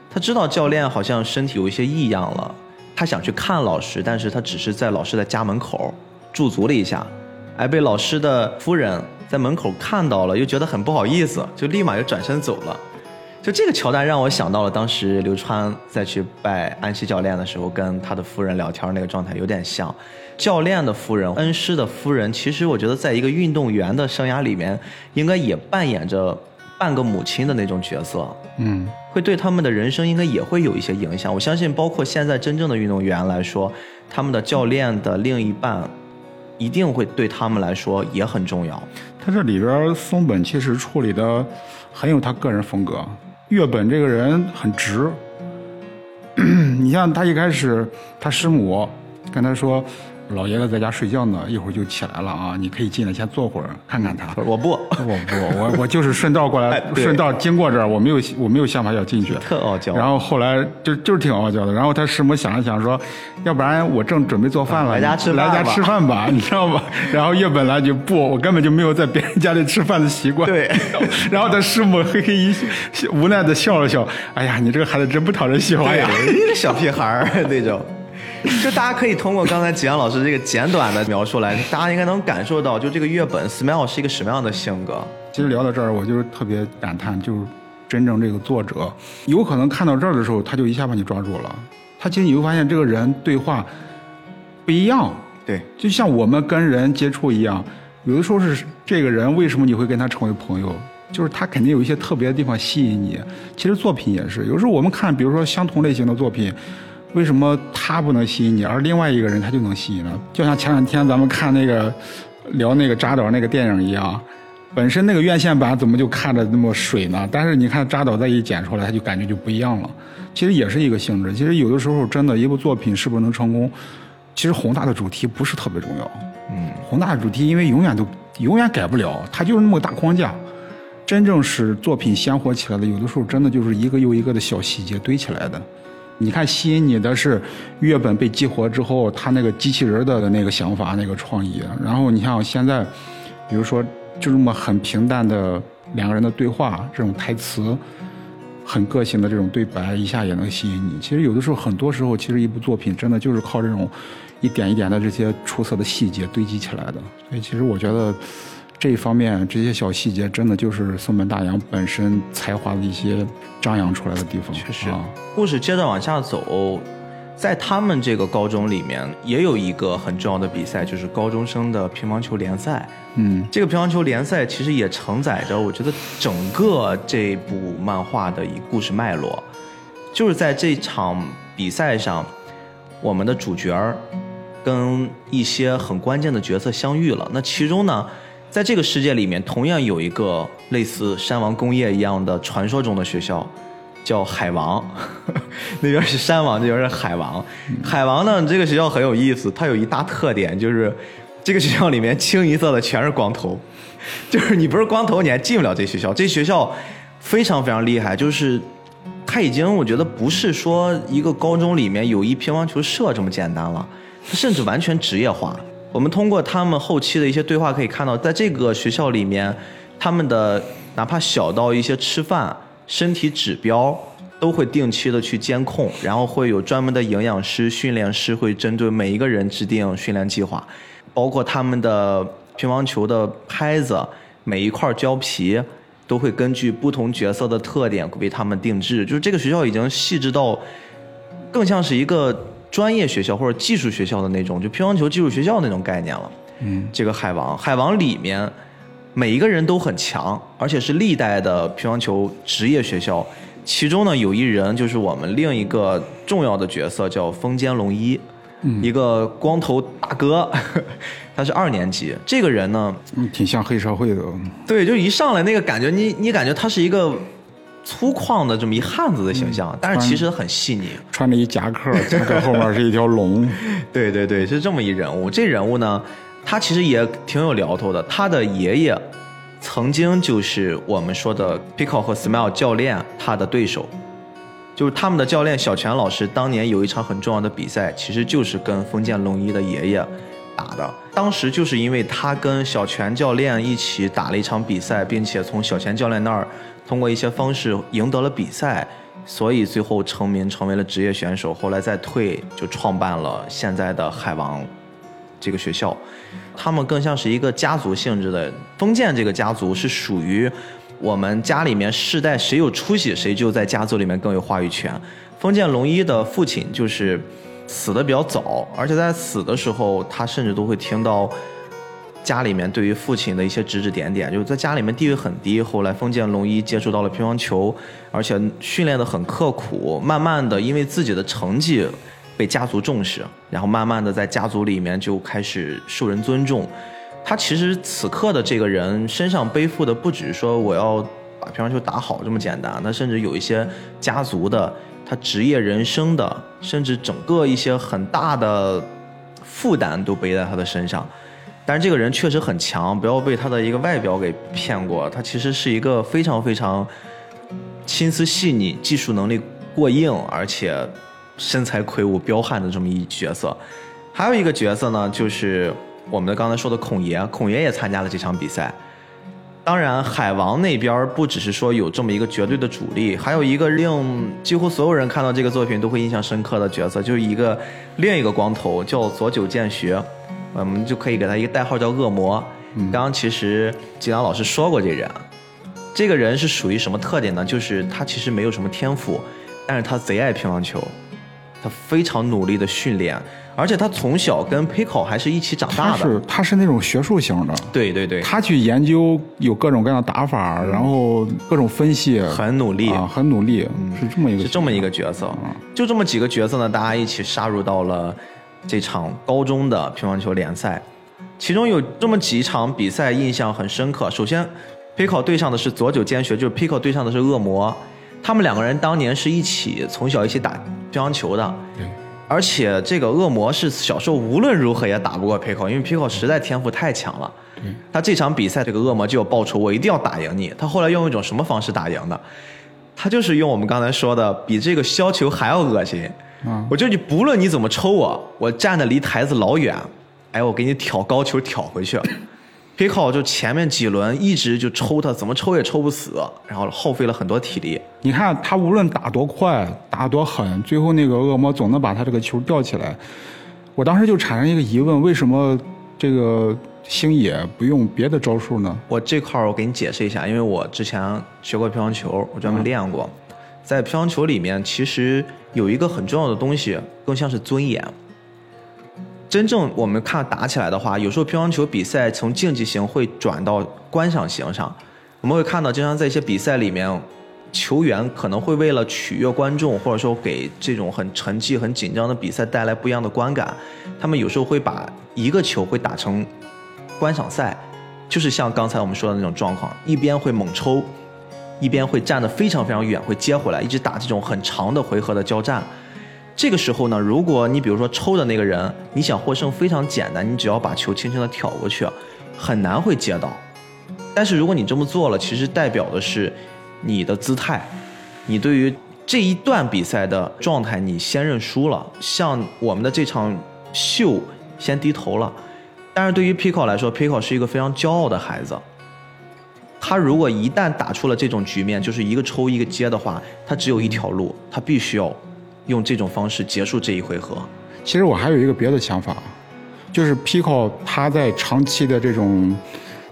他知道教练好像身体有一些异样了。他想去看老师，但是他只是在老师的家门口驻足了一下，哎，被老师的夫人在门口看到了，又觉得很不好意思，就立马又转身走了。就这个桥段让我想到了当时刘川在去拜安西教练的时候，跟他的夫人聊天那个状态有点像。教练的夫人，恩师的夫人，其实我觉得在一个运动员的生涯里面，应该也扮演着半个母亲的那种角色。嗯，会对他们的人生应该也会有一些影响。我相信，包括现在真正的运动员来说，他们的教练的另一半，一定会对他们来说也很重要。他这里边松本其实处理的很有他个人风格。月本这个人很直，你像他一开始，他师母跟他说。老爷子在家睡觉呢，一会儿就起来了啊！你可以进来先坐会儿，看看他。我不，我不，我 我就是顺道过来，顺道经过这儿，我没有我没有想法要进去。特傲娇。然后后来就就是挺傲娇的。然后他师母想了想说，要不然我正准备做饭了，来家吃来家吃饭吧，你知道吧？然后叶本来就不，我根本就没有在别人家里吃饭的习惯。对。然后他师母嘿嘿一无奈的笑了笑，哎呀，你这个孩子真不讨人喜欢呀，小屁孩儿那种。就大家可以通过刚才吉阳老师这个简短的描述来，大家应该能感受到，就这个月本 Smile 是一个什么样的性格。其实聊到这儿，我就是特别感叹，就是真正这个作者有可能看到这儿的时候，他就一下把你抓住了。他其实你会发现，这个人对话不一样。对，就像我们跟人接触一样，有的时候是这个人为什么你会跟他成为朋友，就是他肯定有一些特别的地方吸引你。其实作品也是，有时候我们看，比如说相同类型的作品。为什么他不能吸引你，而另外一个人他就能吸引呢？就像前两天咱们看那个聊那个扎导那个电影一样，本身那个院线版怎么就看着那么水呢？但是你看扎导再一剪出来，他就感觉就不一样了。其实也是一个性质。其实有的时候真的一部作品是不是能成功，其实宏大的主题不是特别重要。嗯，宏大的主题因为永远都永远改不了，它就是那么个大框架。真正使作品鲜活起来的，有的时候真的就是一个又一个的小细节堆起来的。你看，吸引你的是月本被激活之后，他那个机器人的那个想法、那个创意。然后你像现在，比如说就这么很平淡的两个人的对话，这种台词，很个性的这种对白，一下也能吸引你。其实有的时候，很多时候，其实一部作品真的就是靠这种一点一点的这些出色的细节堆积起来的。所以，其实我觉得。这一方面，这些小细节真的就是松本大洋本身才华的一些张扬出来的地方。确实，啊、故事接着往下走，在他们这个高中里面，也有一个很重要的比赛，就是高中生的乒乓球联赛。嗯，这个乒乓球联赛其实也承载着，我觉得整个这部漫画的一故事脉络，就是在这场比赛上，我们的主角儿跟一些很关键的角色相遇了。那其中呢？在这个世界里面，同样有一个类似山王工业一样的传说中的学校，叫海王。那边是山王，这边是海王。海王呢，这个学校很有意思，它有一大特点，就是这个学校里面清一色的全是光头，就是你不是光头，你还进不了这学校。这学校非常非常厉害，就是它已经我觉得不是说一个高中里面有一乒乓球社这么简单了，它甚至完全职业化。我们通过他们后期的一些对话可以看到，在这个学校里面，他们的哪怕小到一些吃饭、身体指标，都会定期的去监控，然后会有专门的营养师、训练师会针对每一个人制定训练计划，包括他们的乒乓球的拍子，每一块胶皮都会根据不同角色的特点为他们定制。就是这个学校已经细致到，更像是一个专业学校或者技术学校的那种，就乒乓球技术学校那种概念了。嗯，这个海王，海王里面每一个人都很强，而且是历代的乒乓球职业学校。其中呢，有一人就是我们另一个重要的角色，叫风间龙一，一个光头大哥，他是二年级。这个人呢，嗯挺像黑社会的。对，就一上来那个感觉，你你感觉他是一个粗犷的这么一汉子的形象，但是其实很细腻。穿着一夹克，夹克后面是一条龙。对对对，是这么一人物。这人物呢，他其实也挺有聊头的。他的爷爷曾经就是我们说的 Pico 和 Smile 教练他的对手，就是他们的教练小泉老师当年有一场很重要的比赛，其实就是跟封建龙一的爷爷打的。当时就是因为他跟小泉教练一起打了一场比赛，并且从小泉教练那儿通过一些方式赢得了比赛，所以最后成名成为了职业选手。后来再退，就创办了现在的海王这个学校。他们更像是一个家族性质的。封建这个家族是属于我们家里面世代谁有出息，谁就在家族里面更有话语权。封建龙一的父亲就是死的比较早，而且在死的时候，他甚至都会听到家里面对于父亲的一些指指点点，就是在家里面地位很低。后来封建龙一接触到了乒乓球，而且训练的很刻苦，慢慢的因为自己的成绩被家族重视，然后慢慢的在家族里面就开始受人尊重。他其实此刻的这个人身上背负的不只是说我要把乒乓球打好这么简单，那甚至有一些家族的、他职业人生的，甚至整个一些很大的负担都背在他的身上。但是这个人确实很强，不要被他的一个外表给骗过，他其实是一个非常非常心思细腻、技术能力过硬，而且身材魁梧、彪悍的这么一角色。还有一个角色呢，就是我们刚才说的孔爷，孔爷也参加了这场比赛。当然，海王那边不只是说有这么一个绝对的主力，还有一个令几乎所有人看到这个作品都会印象深刻的角色，就是一个另一个光头叫佐久间学，我们就可以给他一个代号叫恶魔。刚刚其实吉良老师说过这人，这个人是属于什么特点呢？就是他其实没有什么天赋，但是他贼爱乒乓球，他非常努力的训练，而且他从小跟 Pico 还是一起长大的。他是他是那种学术型的，对对对，他去研究有各种各样的打法，然后各种分析，很努力。啊，很努力，是这么一个是这么一个角色。就这么几个角色呢，大家一起杀入到了这场高中的乒乓球联赛。其中有这么几场比赛印象很深刻。首先，Pico 对上的是佐久间学，就是 Pico 对上的是恶魔。他们两个人当年是一起从小一起打乒乓球的，而且这个恶魔是小时候无论如何也打不过 Pico，因为 Pico 实在天赋太强了。他这场比赛，这个恶魔就要报仇，我一定要打赢你。他后来用一种什么方式打赢的？他就是用我们刚才说的，比这个削球还要恶心。嗯我就你不论你怎么抽我，我站的离台子老远，哎，我给你挑高球挑回去。Pico 就前面几轮一直就抽他，怎么抽也抽不死，然后耗费了很多体力。你看他无论打多快，打多狠，最后那个恶魔总能把他这个球吊起来。我当时就产生一个疑问：为什么这个星野不用别的招数呢？我这块儿我给你解释一下，因为我之前学过乒乓球，我专门练过。在乒乓球里面，其实有一个很重要的东西，更像是尊严。真正我们看打起来的话，有时候乒乓球比赛从竞技型会转到观赏型上，我们会看到，经常在一些比赛里面，球员可能会为了取悦观众，或者说给这种很沉寂、很紧张的比赛带来不一样的观感，他们有时候会把一个球会打成观赏赛，就是像刚才我们说的那种状况，一边会猛抽，一边会站得非常非常远，会接回来，一直打这种很长的回合的交战。这个时候呢，如果你比如说抽的那个人，你想获胜非常简单，你只要把球轻轻的挑过去，很难会接到。但是如果你这么做了，其实代表的是你的姿态，你对于这一段比赛的状态，你先认输了，向我们的这场秀先低头了。但是对于 Pico 来说，Pico 是一个非常骄傲的孩子。他如果一旦打出了这种局面，就是一个抽一个接的话，他只有一条路，他必须要用这种方式结束这一回合。其实我还有一个别的想法，就是 Pico 他在长期的这种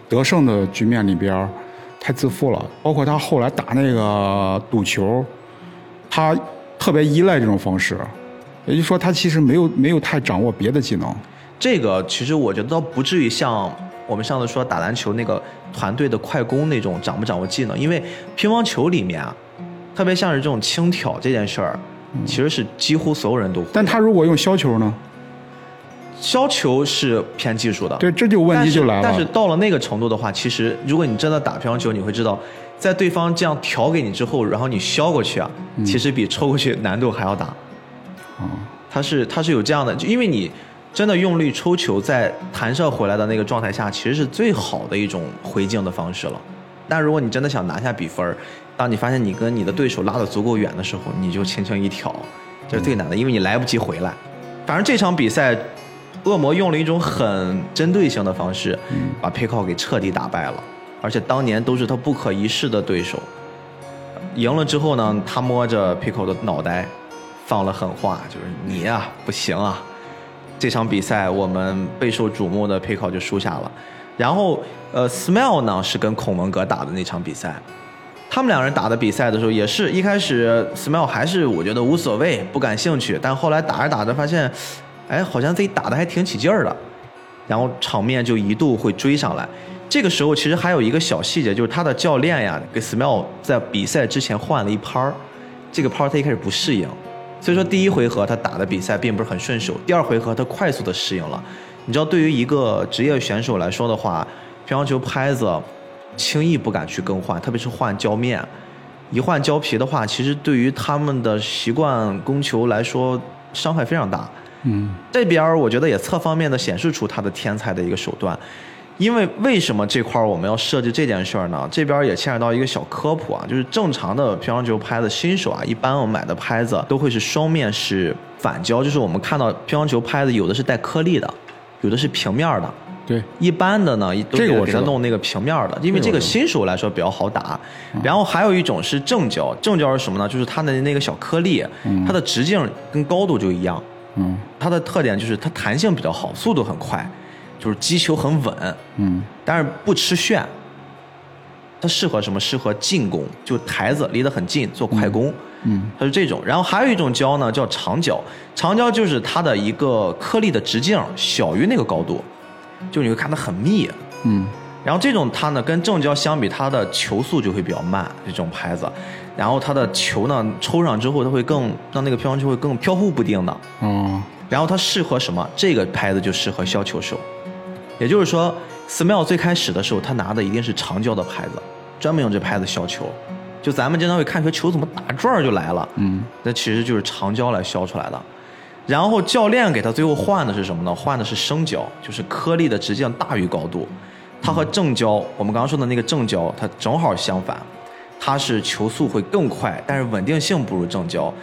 得胜的局面里边太自负了，包括他后来打那个赌球，他特别依赖这种方式，也就是说他其实没有没有太掌握别的技能。这个其实我觉得倒不至于像我们上次说打篮球那个团队的快攻那种掌不掌握技能，因为乒乓球里面啊，特别像是这种轻挑这件事儿，其实是几乎所有人都会。但他如果用削球呢？削球是偏技术的，对，这就问题就来了。但是到了那个程度的话，其实如果你真的打乒乓球，你会知道，在对方这样挑给你之后，然后你削过去啊，其实比抽过去难度还要大。哦，它是它是有这样的，就因为你真的用力抽球，在弹射回来的那个状态下，其实是最好的一种回敬的方式了。但如果你真的想拿下比分，当你发现你跟你的对手拉得足够远的时候，你就轻轻一挑，这是最难的，因为你来不及回来。反正这场比赛。恶魔用了一种很针对性的方式，把 Pico 给彻底打败了，而且当年都是他不可一世的对手。赢了之后呢，他摸着 Pico 的脑袋，放了狠话，就是你呀不行啊！这场比赛我们备受瞩目的 Pico 就输下了。然后，呃，Smile 呢是跟孔文革打的那场比赛，他们两人打的比赛的时候，也是一开始 Smile 还是我觉得无所谓，不感兴趣，但后来打着打着发现。哎，好像自己打的还挺起劲儿的，然后场面就一度会追上来。这个时候其实还有一个小细节，就是他的教练呀给 Smile 在比赛之前换了一拍儿，这个拍儿他一开始不适应，所以说第一回合他打的比赛并不是很顺手，第二回合他快速的适应了。你知道，对于一个职业选手来说的话，乒乓球拍子轻易不敢去更换，特别是换胶面，一换胶皮的话，其实对于他们的习惯攻球来说伤害非常大。嗯，这边我觉得也侧方面的显示出他的天才的一个手段，因为为什么这块我们要设计这件事儿呢？这边也牵扯到一个小科普啊，就是正常的乒乓球拍子新手啊，一般我们买的拍子都会是双面是反胶，就是我们看到乒乓球拍子有的是带颗粒的，有的是平面的。对，一般的呢都是给它弄那个平面的，因为这个新手来说比较好打。然后还有一种是正胶，正胶是什么呢？就是它的那个小颗粒，它的直径跟高度就一样。嗯，它的特点就是它弹性比较好，速度很快，就是击球很稳。嗯，但是不吃炫。它适合什么？适合进攻，就台子离得很近做快攻。嗯，它是这种。然后还有一种胶呢，叫长胶。长胶就是它的一个颗粒的直径小于那个高度，就你会看它很密。嗯，然后这种它呢跟正胶相比，它的球速就会比较慢。这种拍子。然后它的球呢，抽上之后，它会更让那个乒乓球会更飘忽不定的。哦。然后它适合什么？这个拍子就适合削球手。也就是说，Smell 最开始的时候，他拿的一定是长焦的拍子，专门用这拍子削球。就咱们经常会看出球怎么打转就来了。嗯。那其实就是长焦来削出来的。然后教练给他最后换的是什么呢？换的是升胶，就是颗粒的直径大于高度。它和正胶，我们刚刚说的那个正胶，它正好相反。它是球速会更快，但是稳定性不如正胶，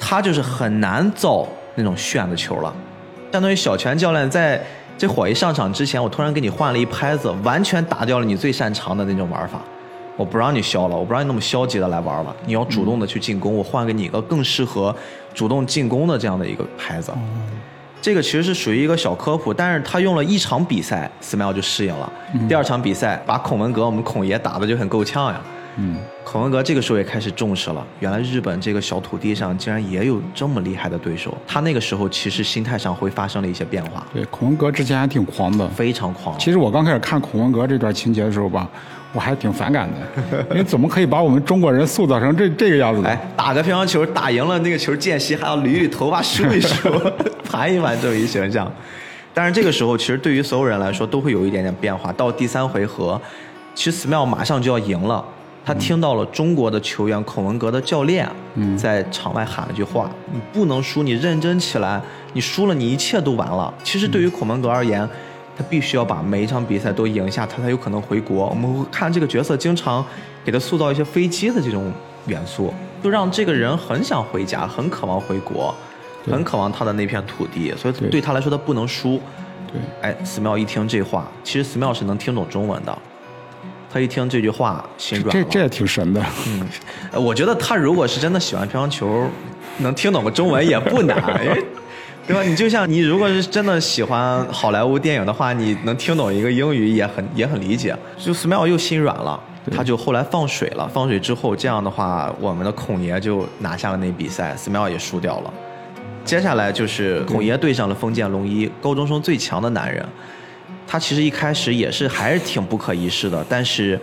它就是很难造那种炫的球了。相当于小泉教练在这火一上场之前，我突然给你换了一拍子，完全打掉了你最擅长的那种玩法。我不让你消了，我不让你那么消极的来玩了，你要主动的去进攻。我换给你一个更适合主动进攻的这样的一个拍子。这个其实是属于一个小科普，但是他用了一场比赛，Smile 就适应了。第二场比赛把孔文革我们孔爷打的就很够呛呀。嗯，孔文革这个时候也开始重视了。原来日本这个小土地上竟然也有这么厉害的对手。他那个时候其实心态上会发生了一些变化。对，孔文革之前还挺狂的，非常狂。其实我刚开始看孔文革这段情节的时候吧，我还挺反感的，因为怎么可以把我们中国人塑造成这这个样子？哎，打个乒乓球打赢了那个球间隙还要捋捋头发梳一梳，盘一盘这么一形象。但是这个时候其实对于所有人来说都会有一点点变化。到第三回合，其实 Smile 马上就要赢了。他听到了中国的球员孔文革的教练在场外喊了句话：“你不能输，你认真起来，你输了你一切都完了。”其实对于孔文革而言，他必须要把每一场比赛都赢下，他才有可能回国。我们会看这个角色经常给他塑造一些飞机的这种元素，就让这个人很想回家，很渴望回国，很渴望他的那片土地。所以对他来说，他不能输。对，哎，寺庙一听这话，其实寺庙是能听懂中文的。他一听这句话，心软了。这这也挺神的。嗯我觉得他如果是真的喜欢乒乓球，能听懂个中文也不难，因为对吧？你就像你如果是真的喜欢好莱坞电影的话，你能听懂一个英语也很也很理解。就 Smile 又心软了，他就后来放水了。放水之后，这样的话，我们的孔爷就拿下了那比赛，，Smile 也输掉了。接下来就是孔爷对上了封建龙一，高中生最强的男人。他其实一开始也是还是挺不可一世的，但是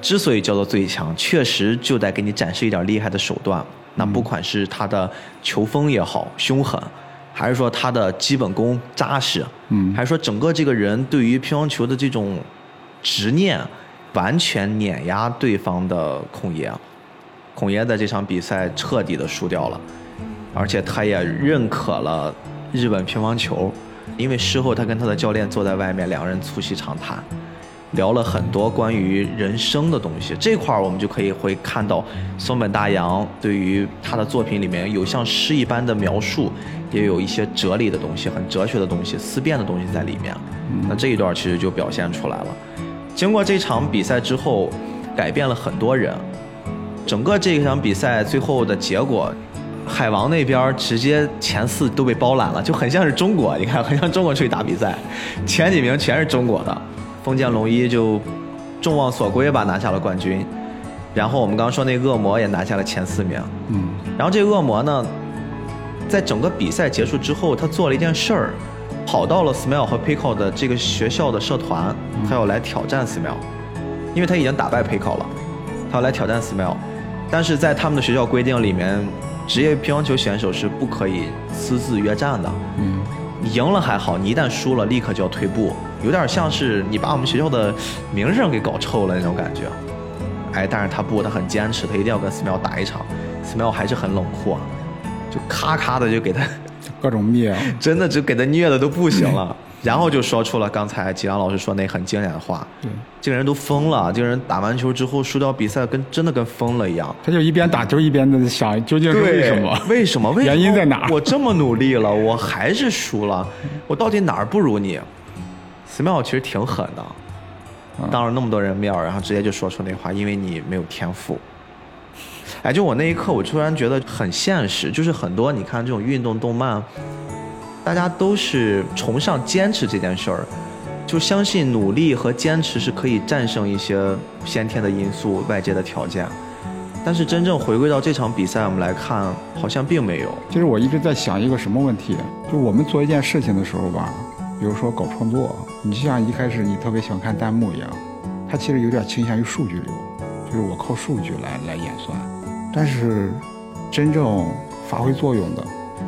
之所以叫做最强，确实就得给你展示一点厉害的手段。那不管是他的球风也好，凶狠，还是说他的基本功扎实，嗯还是说整个这个人对于乒乓球的这种执念，完全碾压对方的孔爷。孔爷在这场比赛彻底的输掉了，而且他也认可了日本乒乓球，因为事后他跟他的教练坐在外面，两个人促膝长谈，聊了很多关于人生的东西。这块儿我们就可以会看到松本大洋对于他的作品里面有像诗一般的描述，也有一些哲理的东西、很哲学的东西、思辨的东西在里面。那这一段其实就表现出来了。经过这场比赛之后，改变了很多人。整个这场比赛最后的结果，海王那边直接前四都被包揽了，就很像是中国，你看，很像中国出去打比赛，前几名全是中国的。封建龙一就众望所归吧，拿下了冠军。然后我们刚刚说那恶魔也拿下了前四名。嗯，然后这恶魔呢，在整个比赛结束之后，他做了一件事儿，跑到了 Smile 和 Pico 的这个学校的社团，他要来挑战 Smile，因为他已经打败 Pico 了，他要来挑战 Smile。但是在他们的学校规定里面，职业乒乓球选手是不可以私自约战的。嗯，你赢了还好，你一旦输了，立刻就要退步，有点像是你把我们学校的名声给搞臭了那种感觉。哎，但是他不，他很坚持，他一定要跟 Smile 打一场。Smile 还是很冷酷啊，就咔咔的就给他，各种灭。真的就给他虐的都不行了。然后就说出了刚才吉阳老师说那很经典的话，对，这个人都疯了，这个人打完球之后输掉比赛，跟真的跟疯了一样。他就一边打球一边的想，究竟是为什么？为什么？为什么原因在哪我这么努力了，我还是输了，我到底哪儿不如你？？Smile 其实挺狠的，嗯当着那么多人面，然后直接就说出那话，因为你没有天赋。哎，就我那一刻，我突然觉得很现实，就是很多你看这种运动动漫，大家都是崇尚坚持这件事儿，就相信努力和坚持是可以战胜一些先天的因素、外界的条件。但是真正回归到这场比赛，我们来看，好像并没有。其实我一直在想一个什么问题，就我们做一件事情的时候吧，比如说搞创作，你就像一开始你特别喜欢看弹幕一样，它其实有点倾向于数据流，就是我靠数据来来演算。但是真正发挥作用的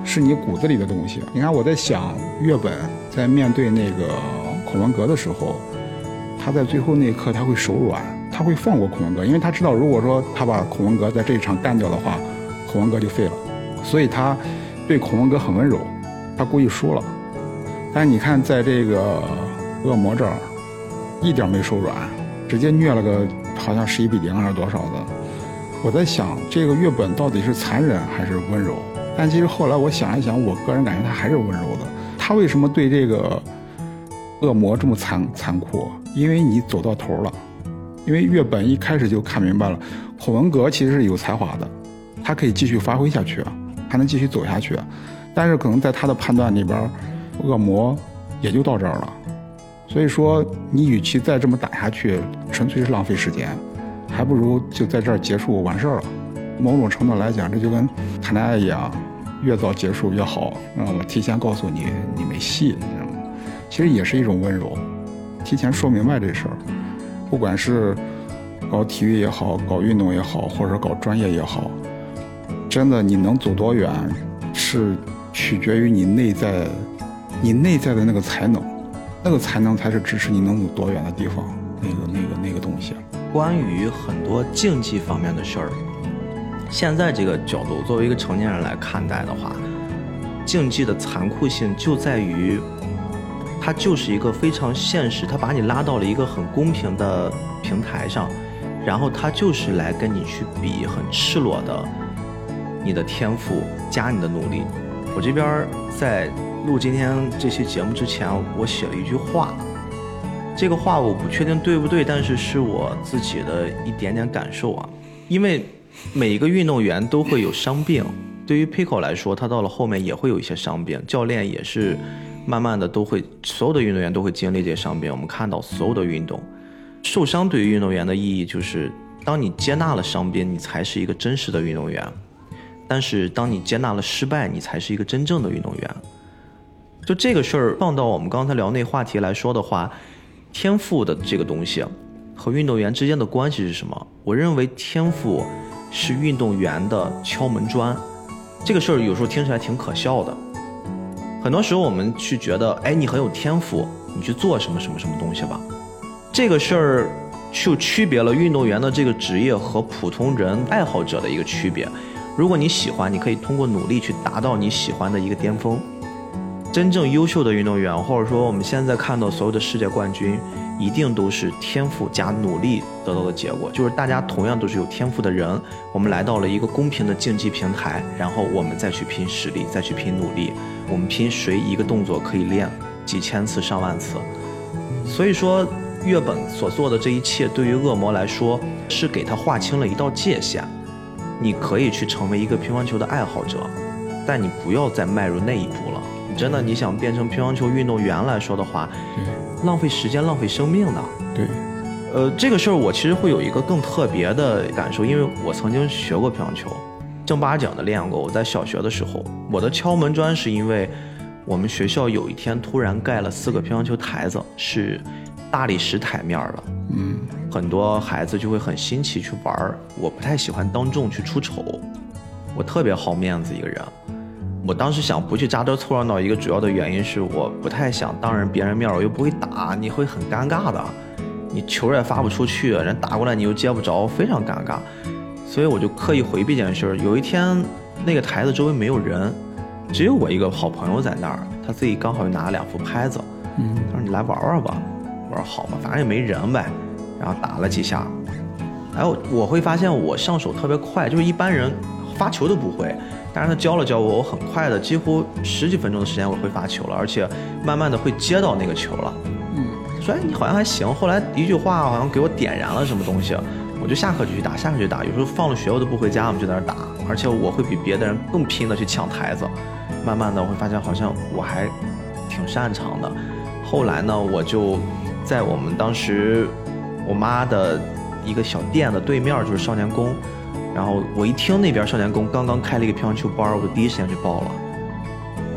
是你骨子里的东西。你看我在想，月本在面对那个孔文革的时候，他在最后那一刻他会手软，他会放过孔文革，因为他知道如果说他把孔文革在这一场干掉的话，孔文革就废了，所以他对孔文革很温柔，他故意输了。但是你看，在这个恶魔这儿，一点没手软，直接虐了个好像十一比零还是多少的。我在想，这个月本到底是残忍还是温柔？但其实后来我想一想，我个人感觉他还是温柔的。他为什么对这个恶魔这么残残酷？因为你走到头了。因为月本一开始就看明白了，孔文革其实是有才华的，他可以继续发挥下去，还能继续走下去。但是可能在他的判断里边，恶魔也就到这儿了。所以说，你与其再这么打下去，纯粹是浪费时间，还不如就在这儿结束完事儿了。某种程度来讲，这就跟谈恋爱一样，越早结束越好。让我提前告诉你，你没戏，你知道吗？其实也是一种温柔，提前说明白这事儿。不管是搞体育也好，搞运动也好，或者搞专业也好，真的你能走多远，是取决于你内在，你内在的那个才能，那个才能才是支持你能走多远的地方，那个那个那个东西。关于很多竞技方面的事儿，现在这个角度，作为一个成年人来看待的话，竞技的残酷性就在于，它就是一个非常现实，它把你拉到了一个很公平的平台上，然后它就是来跟你去比很赤裸的你的天赋加你的努力，我这边在录今天这期节目之前，我写了一句话。这个话我不确定对不对，但是是我自己的一点点感受啊。因为每一个运动员都会有伤病，对于 Pico 来说，他到了后面也会有一些伤病。教练也是慢慢的都会，所有的运动员都会经历这些伤病。我们看到所有的运动，受伤对于运动员的意义就是，当你接纳了伤病，你才是一个真实的运动员。但是，当你接纳了失败，你才是一个真正的运动员。就这个事儿放到我们刚才聊那话题来说的话，天赋的这个东西和运动员之间的关系是什么？我认为天赋是运动员的敲门砖。这个事儿有时候听起来挺可笑的。很多时候我们去觉得，哎，你很有天赋，你去做什么什么什么东西吧。这个事儿就区别了运动员的这个职业和普通人爱好者的一个区别。如果你喜欢，你可以通过努力去达到你喜欢的一个巅峰。真正优秀的运动员，或者说我们现在看到所有的世界冠军，一定都是天赋加努力得到的结果。就是大家同样都是有天赋的人，我们来到了一个公平的竞技平台，然后我们再去拼实力，再去拼努力。我们拼谁一个动作可以练几千次、上万次。所以说，月本所做的这一切，对于恶魔来说，是给他划清了一道界限。你可以去成为一个乒乓球的爱好者，但你不要再迈入那一步了。你真的你想变成乒乓球运动员来说的话，浪费时间、浪费生命的。对，呃，这个事儿我其实会有一个更特别的感受，因为我曾经学过乒乓球，正八经的练过。我在小学的时候，我的敲门砖是因为我们学校有一天突然盖了四个乒乓球台子，是大理石台面的。嗯。很多孩子就会很新奇去玩儿，我不太喜欢当众去出丑，我特别好面子一个人。我当时想不去扎堆凑热闹，一个主要的原因是我不太想当着别人面，我又不会打，你会很尴尬的，你球也发不出去，人打过来你又接不着，非常尴尬。所以我就刻意回避这件事儿。有一天，那个台子周围没有人，只有我一个好朋友在那儿，他自己刚好又拿了两副拍子，嗯，他说你来玩玩吧。我说好吧，反正也没人呗。然后打了几下，哎，我我会发现我上手特别快，就是一般人发球都不会，但是他教了教我，我很快的，几乎十几分钟的时间我会发球了，而且慢慢的会接到那个球了。嗯，说哎你好像还行，后来一句话好像给我点燃了什么东西，我就下课就去打，下课就打，有时候放了学我都不回家，我们就在那打，而且我会比别的人更拼的去抢台子，慢慢的我会发现好像我还挺擅长的。后来呢，我就在我们当时。我妈的一个小店的对面就是少年宫，然后我一听那边少年宫刚刚开了一个乒乓球班，我就第一时间去报了。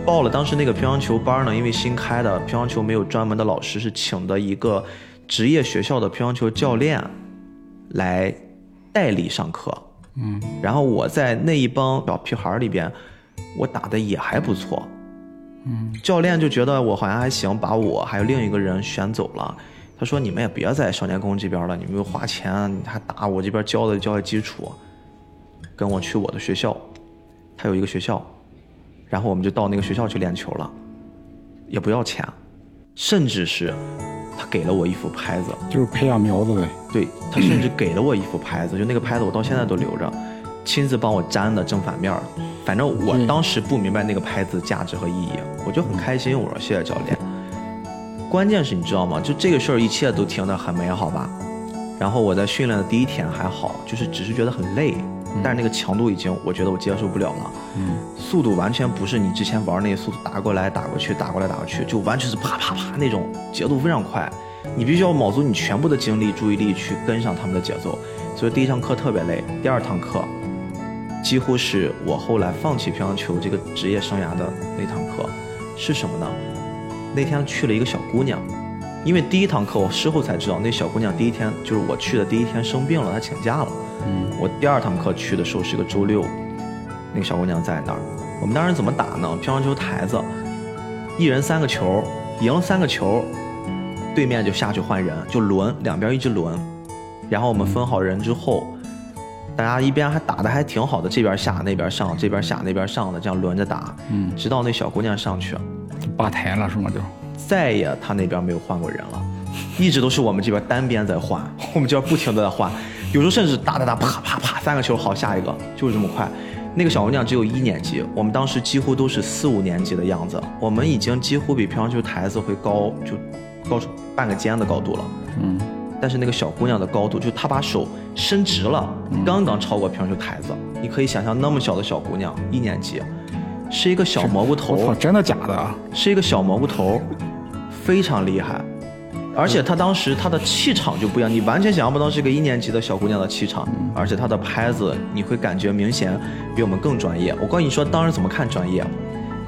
报了当时那个乒乓球班呢，因为新开的乒乓球没有专门的老师，是请的一个职业学校的乒乓球教练来代理上课。嗯，然后我在那一帮小屁孩里边，我打的也还不错。嗯，教练就觉得我好像还行，把我还有另一个人选走了。他说：“你们也别在少年宫这边了，你们又花钱，还打我这边教的教的基础，跟我去我的学校，他有一个学校，然后我们就到那个学校去练球了，也不要钱，甚至是他给了我一副拍子，就是培养苗子呗。对他甚至给了我一副拍子，就那个拍子我到现在都留着，亲自帮我粘的正反面，反正我当时不明白那个拍子价值和意义，我就很开心，我说谢谢教练。”关键是你知道吗？就这个事儿，一切都停得很美好吧。然后我在训练的第一天还好，就是只是觉得很累，但是那个强度已经，我觉得我接受不了了。嗯，速度完全不是你之前玩那个速度，打过来打过去，打过来打过去，就完全是啪啪啪那种节奏非常快，你必须要卯足你全部的精力、注意力去跟上他们的节奏。所以第一堂课特别累，第二堂课几乎是我后来放弃乒乓球这个职业生涯的那堂课，是什么呢？那天去了一个小姑娘，因为第一堂课我事后才知道，那小姑娘第一天就是我去的第一天生病了，她请假了。嗯，我第二堂课去的时候是个周六，那个小姑娘在那儿。我们当时怎么打呢？乒乓球台子，一人三个球，赢了三个球，对面就下去换人，就轮两边一直轮。然后我们分好人之后，大家一边还打的还挺好的，这边下那边上，这边下那边上的，这样轮着打。嗯，直到那小姑娘上去。罢台了是吗？就再也她那边没有换过人了，一直都是我们这边单边在换，我们这边不停的在换，有时候甚至打打打啪啪啪三个球好下一个，就是这么快。那个小姑娘只有一年级，我们当时几乎都是四五年级的样子，我们已经几乎比乒乓球台子会高，就高出半个肩的高度了。嗯，但是那个小姑娘的高度，就她把手伸直了，刚刚超过乒乓球台子。你可以想象，那么小的小姑娘，一年级，是一个小蘑菇头操，，真的假的？是一个小蘑菇头，非常厉害。而且她当时她的气场就不一样，你完全想象不到是个一年级的小姑娘的气场，而且她的拍子你会感觉明显比我们更专业。我告诉你说，当时怎么看专业，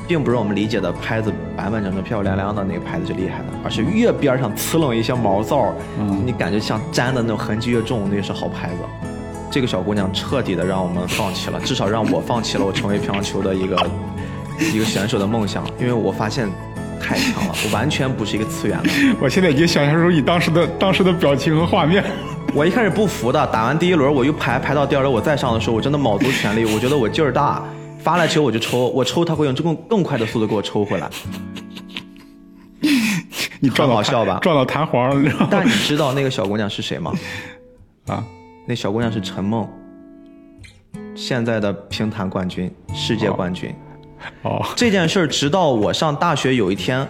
并不是我们理解的拍子板板正正、漂漂亮亮的那个拍子是厉害的，而是越边上呲楞一些毛躁，你感觉像粘的那种痕迹越重，那个是好拍子。这个小姑娘彻底的让我们放弃了，至少让我放弃了我成为乒乓球的一个 一个选手的梦想，因为我发现太强了，我完全不是一个次元的。我现在已经想象出你当时的当时的表情和画面。我一开始不服的，打完第一轮我又排排到第二轮，我再上的时候，我真的卯足全力，我觉得我劲儿大，发了球我就抽，我抽他会用更更快的速度给我抽回来。你撞到很好笑吧撞到弹簧了，你知道吗？但你知道那个小姑娘是谁吗？啊，那小姑娘是陈梦，现在的乒坛冠军、世界冠军。哦，这件事儿，直到我上大学有一天，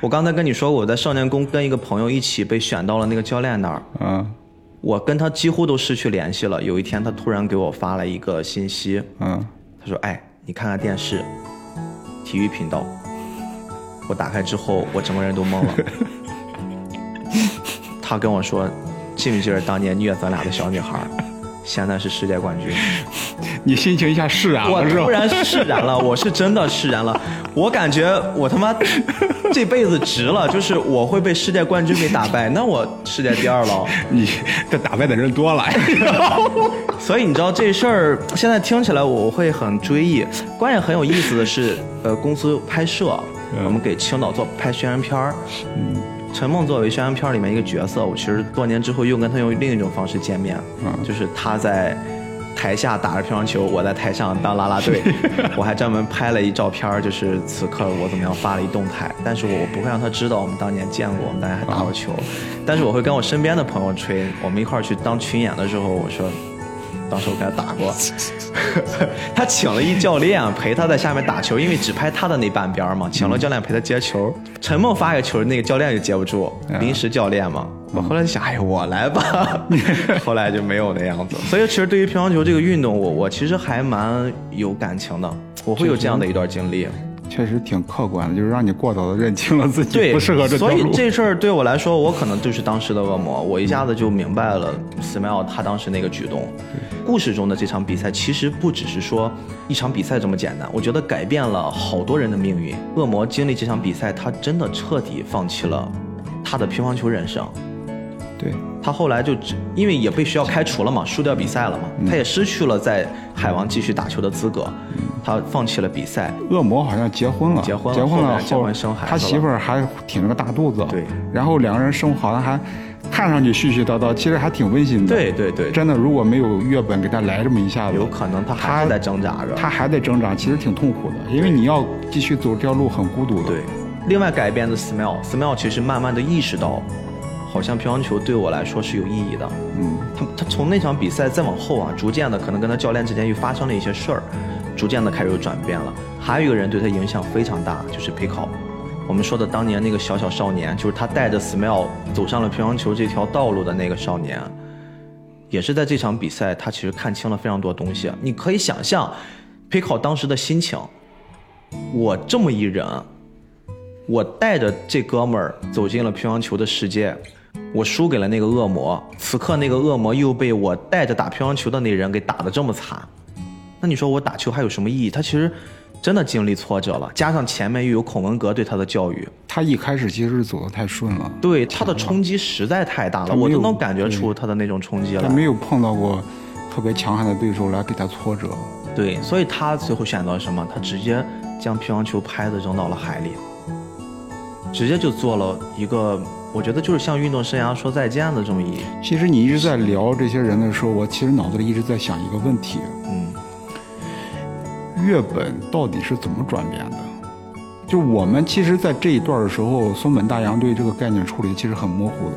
我刚才跟你说过，我在少年宫跟一个朋友一起被选到了那个教练那儿，嗯我跟他几乎都失去联系了。有一天，他突然给我发了一个信息，嗯，他说：“哎，你看看电视，体育频道。”我打开之后，我整个人都懵了。他跟我说：“记不记得当年虐咱俩的小女孩儿，现在是世界冠军？” 你心情一下释然我了，我突？然释然了，我是真的释然了。我感觉我他妈这辈子值了，就是我会被世界冠军给打败，那我世界第二了。你这打败的人多了，所以你知道这事儿现在听起来我会很追忆。关键很有意思的是，呃，公司拍摄，我们给青岛做拍宣传片儿。嗯陈梦作为宣传片里面一个角色，我其实多年之后又跟他用另一种方式见面，嗯就是他在台下打着乒乓球，我在台上当啦啦队，我还专门拍了一照片，就是此刻我怎么样发了一动态，但是我不会让他知道我们当年见过，我们当年还打过球，但是我会跟我身边的朋友吹，我们一块儿去当群演的时候，我说。当时我给他打过，他请了一教练陪他在下面打球，因为只拍他的那半边嘛，请了教练陪他接球。陈梦发一个球，那个教练就接不住，临时教练嘛。我后来就想，哎呀，我来吧。后来就没有那样子。所以其实对于乒乓球这个运动，我我其实还蛮有感情的，我会有这样的一段经历。确实挺客观的，就是让你过早的认清了自己对，不适合这条所以。这事儿对我来说，我可能就是当时的恶魔，我一下子就明白了 Smile 他当时那个举动。故事中的这场比赛其实不只是说一场比赛这么简单，我觉得改变了好多人的命运。恶魔经历这场比赛，他真的彻底放弃了他的乒乓球人生。对，他后来就因为也被学校开除了嘛，输掉比赛了嘛，嗯。他也失去了在海王继续打球的资格，他放弃了比赛。恶魔好像结婚了，结婚了结婚了后面结婚生孩子他媳妇儿还挺着个大肚子，对，然后两个人生活好像还看上去絮絮叨叨，其实还挺温馨的。对对对，真的，如果没有月本给他来这么一下子，有可能他还是在挣扎着。他还在挣扎，其实挺痛苦的，因为你要继续走这条路很孤独的。对，另外改编的 Smell，Smell 其实慢慢的意识到，好像乒乓球对我来说是有意义的。嗯，他他从那场比赛再往后啊，逐渐的可能跟他教练之间又发生了一些事儿，逐渐的开始有转变了。还有一个人对他影响非常大，就是皮考。我们说的当年那个小小少年，就是他带着 Smile 走上了乒乓球这条道路的那个少年，也是在这场比赛，他其实看清了非常多东西。你可以想象，皮考当时的心情。我这么一人，我带着这哥们儿走进了乒乓球的世界，我输给了那个恶魔。此刻那个恶魔又被我带着打乒乓球的那人给打得这么惨，那你说我打球还有什么意义？他其实真的经历挫折了，加上前面又有孔文革对他的教育，他一开始其实是走得太顺了，对他的冲击实在太大了，我都能感觉出他的那种冲击了。他没有碰到过特别强悍的对手来给他挫折。对，所以他最后选择什么？他直接将乒乓球拍子扔到了海里，直接就做了一个，我觉得就是向运动生涯说再见的这么一，其实你一直在聊这些人的时候，我其实脑子里一直在想一个问题：嗯，月本到底是怎么转变的？就我们其实，在这一段的时候，松本大洋对这个概念处理其实很模糊的。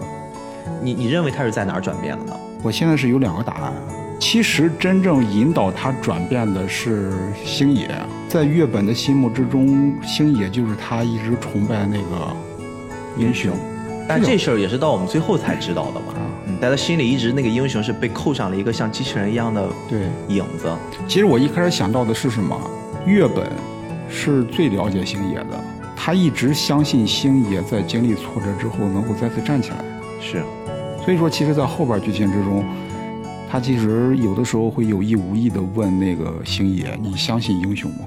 你你认为他是在哪儿转变的呢？我现在是有两个答案，其实真正引导他转变的是星野，在月本的心目之中，星野就是他一直崇拜的那个英雄。但这事儿也是到我们最后才知道的嘛。啊嗯，在他心里一直那个英雄是被扣上了一个像机器人一样的对，影子。其实我一开始想到的是什么？月本是最了解星野的，他一直相信星野在经历挫折之后能够再次站起来。是，所以说，其实，在后边剧情之中，他其实有的时候会有意无意的问那个星野：“你相信英雄吗？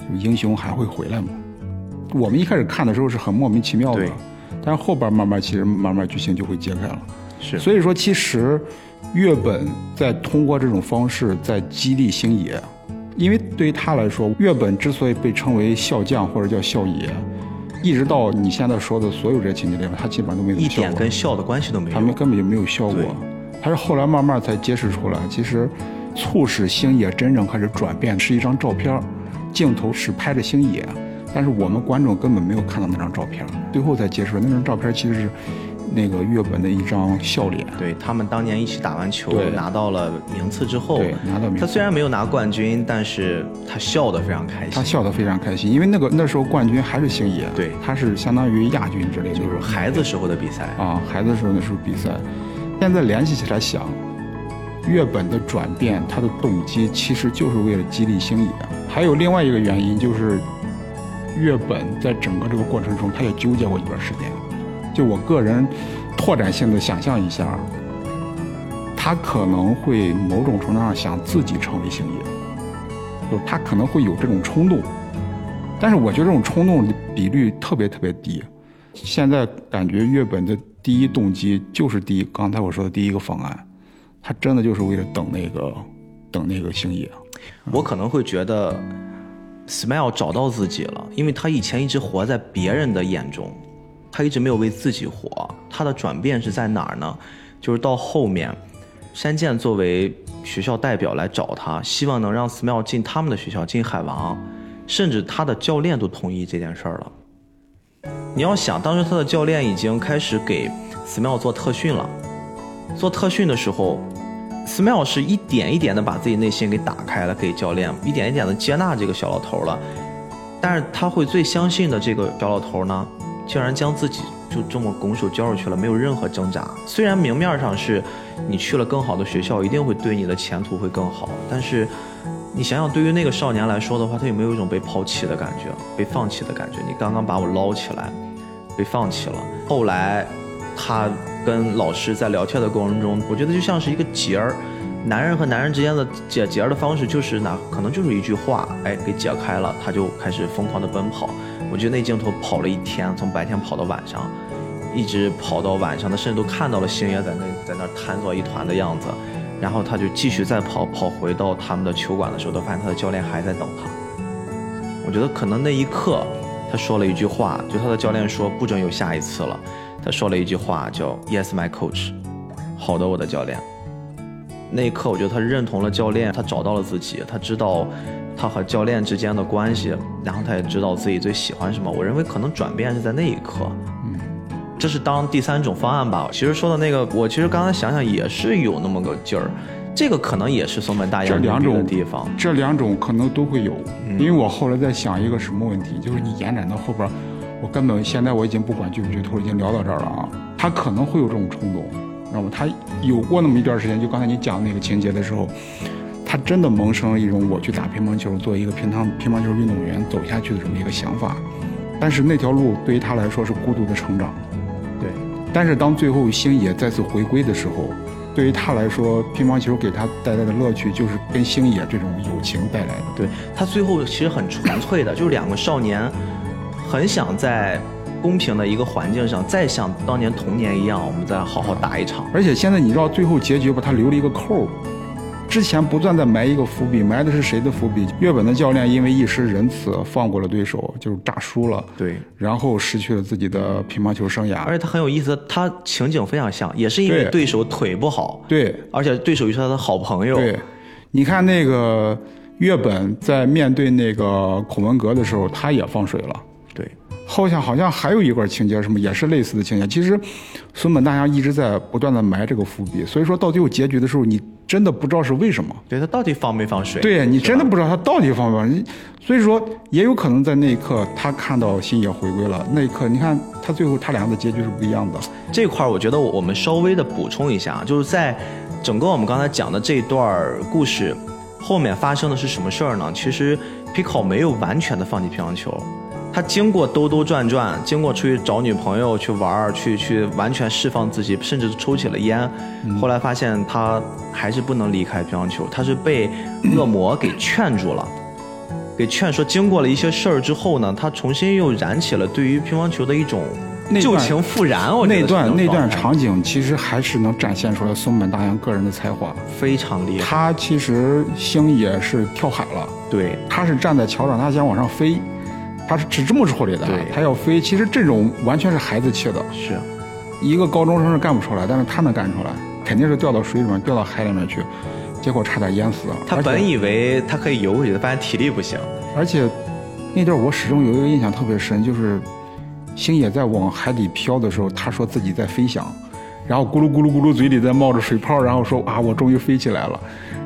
就英雄还会回来吗？”我们一开始看的时候是很莫名其妙的对，但是后边慢慢，其实慢慢剧情就会揭开了。是，所以说，其实月本在通过这种方式在激励星野，因为对于他来说，月本之所以被称为笑将或者叫笑爷，一直到你现在说的所有这些情节里面，他基本上都没怎么一点跟笑的关系都没有。他们根本就没有笑过。他是后来慢慢才揭示出来，其实促使星野真正开始转变是一张照片，镜头是拍着星野，但是我们观众根本没有看到那张照片，最后才揭示那张照片其实是那个月本的一张笑脸。对他们当年一起打完球拿到了名次之后，对拿到名次他虽然没有拿冠军，但是他笑得非常开心。他笑得非常开心，因为那个那时候冠军还是星爷，对他是相当于亚军之类的，就是孩子时候的比赛。啊，孩子时候那时候比赛，现在联系起来想，月本的转变，他的动机其实就是为了激励星野。还有另外一个原因就是，月本在整个这个过程中，他也纠结过一段时间。就我个人拓展性的想象一下，他可能会某种程度上想自己成为星野，就他可能会有这种冲动，但是我觉得这种冲动的比率特别特别低。现在感觉月本的第一动机就是第一，刚才我说的第一个方案，他真的就是为了等那个等那个星野。我可能会觉得，Smile 找到自己了，因为他以前一直活在别人的眼中，他一直没有为自己活。他的转变是在哪儿呢？就是到后面，山健作为学校代表来找他，希望能让 Smile 进他们的学校，进海王，甚至他的教练都同意这件事儿了。你要想，当时他的教练已经开始给 Smile 做特训了，做特训的时候。Smile 是一点一点的把自己内心给打开了，给教练一点一点的接纳这个小老头了。但是他会最相信的这个小老头呢，竟然将自己就这么拱手交出去了，没有任何挣扎。虽然明面上是你去了更好的学校，一定会对你的前途会更好，但是你想想，对于那个少年来说的话，他有没有一种被抛弃的感觉，被放弃的感觉？你刚刚把我捞起来，被放弃了。后来他。跟老师在聊天的过程中，我觉得就像是一个结儿，男人和男人之间的解结儿的方式就是哪可能就是一句话，哎，给解开了，他就开始疯狂的奔跑。我觉得那镜头跑了一天，从白天跑到晚上，一直跑到晚上，他甚至都看到了星爷在那在那瘫作一团的样子，然后他就继续再跑，跑回到他们的球馆的时候，他发现他的教练还在等他。我觉得可能那一刻，他说了一句话，就他的教练说不准有下一次了。他说了一句话，叫 “Yes, my coach”，好的，我的教练。那一刻，我觉得他认同了教练，他找到了自己，他知道他和教练之间的关系，然后他也知道自己最喜欢什么。我认为可能转变是在那一刻，嗯，这是当第三种方案吧。其实说的那个，我其实刚才想想也是有那么个劲儿，这个可能也是松本大洋这两种的地方。这两种可能都会有，因为我后来在想一个什么问题，就是你延展到后边。我根本现在我已经不管剧不剧透，已经聊到这儿了啊。他可能会有这种冲动，知道吗？他有过那么一段时间，就刚才你讲那个情节的时候，他真的萌生了一种我去打乒乓球，做一个乒乓乒乓球运动员走下去的这么一个想法。但是那条路对于他来说是孤独的成长。对。但是当最后星野再次回归的时候，对于他来说，乒乓球给他带来的乐趣就是跟星野这种友情带来的。对他最后其实很纯粹的，就是两个少年。很想在公平的一个环境上，再像当年童年一样，我们再好好打一场。而且现在你知道最后结局吧？他留了一个扣之前不断在埋一个伏笔，埋的是谁的伏笔？月本的教练因为一时仁慈放过了对手，就是炸输了。对，然后失去了自己的乒乓球生涯。而且他很有意思，他情景非常像，也是因为对手腿不好。对，而且对手又是他的好朋友。对，你看那个月本在面对那个孔文革的时候，他也放水了。对，好像好像还有一段情节，什么也是类似的情节。其实，孙本大洋一直在不断的埋这个伏笔，所以说到最后结局的时候，你真的不知道是为什么。对他到底放没放水？对你真的不知道他到底放没放。所以说，也有可能在那一刻他看到星野回归了，那一刻你看他最后他俩的结局是不一样的。这块儿我觉得我们稍微的补充一下，就是在整个我们刚才讲的这段故事后面发生的是什么事儿呢？其实 Pico 没有完全的放弃乒乓球，他经过兜兜转转，经过出去找女朋友去玩儿，去去完全释放自己，甚至抽起了烟。后来发现他还是不能离开乒乓球，他是被恶魔给劝住了。给劝说，经过了一些事儿之后呢，他重新又燃起了对于乒乓球的一种旧情复燃。我觉得那段那段场景其实还是能展现出来松本大洋个人的才华。非常厉害。他其实星野是跳海了，对他是站在桥上，他想往上飞，他是是这么处理的对，他要飞。其实这种完全是孩子气的，是，一个高中生是干不出来，但是他能干出来，肯定是掉到水里面，掉到海里面去，结果差点淹死了。他本以为他可以游回去，发现体力不行。而且那段我始终有一个印象特别深，就是星野在往海底飘的时候，他说自己在飞翔，然后咕噜咕噜咕噜嘴里在冒着水泡，然后说啊，我终于飞起来了。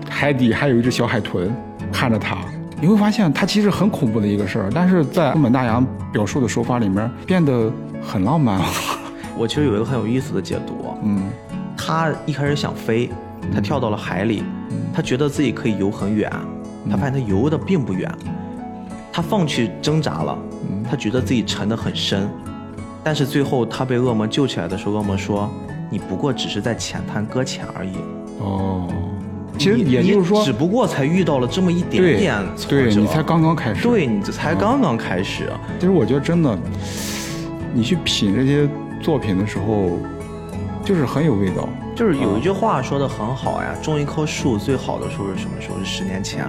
海底还有一只小海豚看着他，你会发现它其实很恐怖的一个事儿，但是在松本大洋表述的手法里面变得很浪漫了。我其实有一个很有意思的解读，嗯。他一开始想飞，他跳到了海里，他觉得自己可以游很远，他发现他游的并不远，他放弃挣扎了，他觉得自己沉得很深，但是最后他被恶魔救起来的时候，恶魔说：“你不过只是在浅滩搁浅而已。”哦，其实也就是说只，不过才遇到了这么一点点挫折，对你才刚刚开始。对你这才刚刚开始。其实我觉得真的，你去品这些作品的时候，就是很有味道。就是有一句话说的很好呀，种一棵树最好的时候是什么时候？是十年前，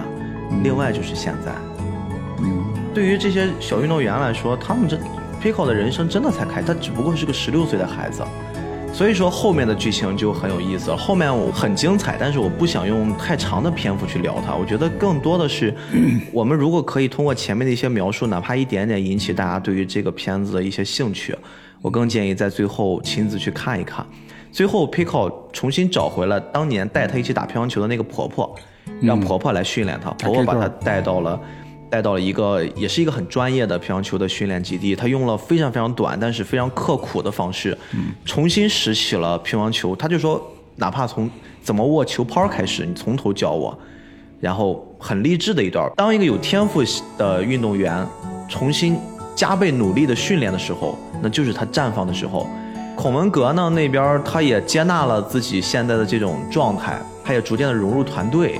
另外就是现在。嗯，对于这些小运动员来说，他们这 Pico 的人生真的才开，他只不过是个十六岁的孩子。所以说后面的剧情就很有意思了，后面我很精彩，但是我不想用太长的篇幅去聊它。我觉得更多的是，我们如果可以通过前面的一些描述，哪怕一点点引起大家对于这个片子的一些兴趣，我更建议在最后亲自去看一看。最后 Pico 重新找回了当年带他一起打乒乓球的那个婆婆，让婆婆来训练他，婆婆把他带到了。带到了一个也是一个很专业的乒乓球的训练基地，他用了非常非常短但是非常刻苦的方式，重新拾起了乒乓球。他就说，哪怕从怎么握球拍开始，你从头教我。然后很励志的一段。当一个有天赋的运动员重新加倍努力的训练的时候，那就是他绽放的时候。孔文革呢那边他也接纳了自己现在的这种状态，他也逐渐的融入团队。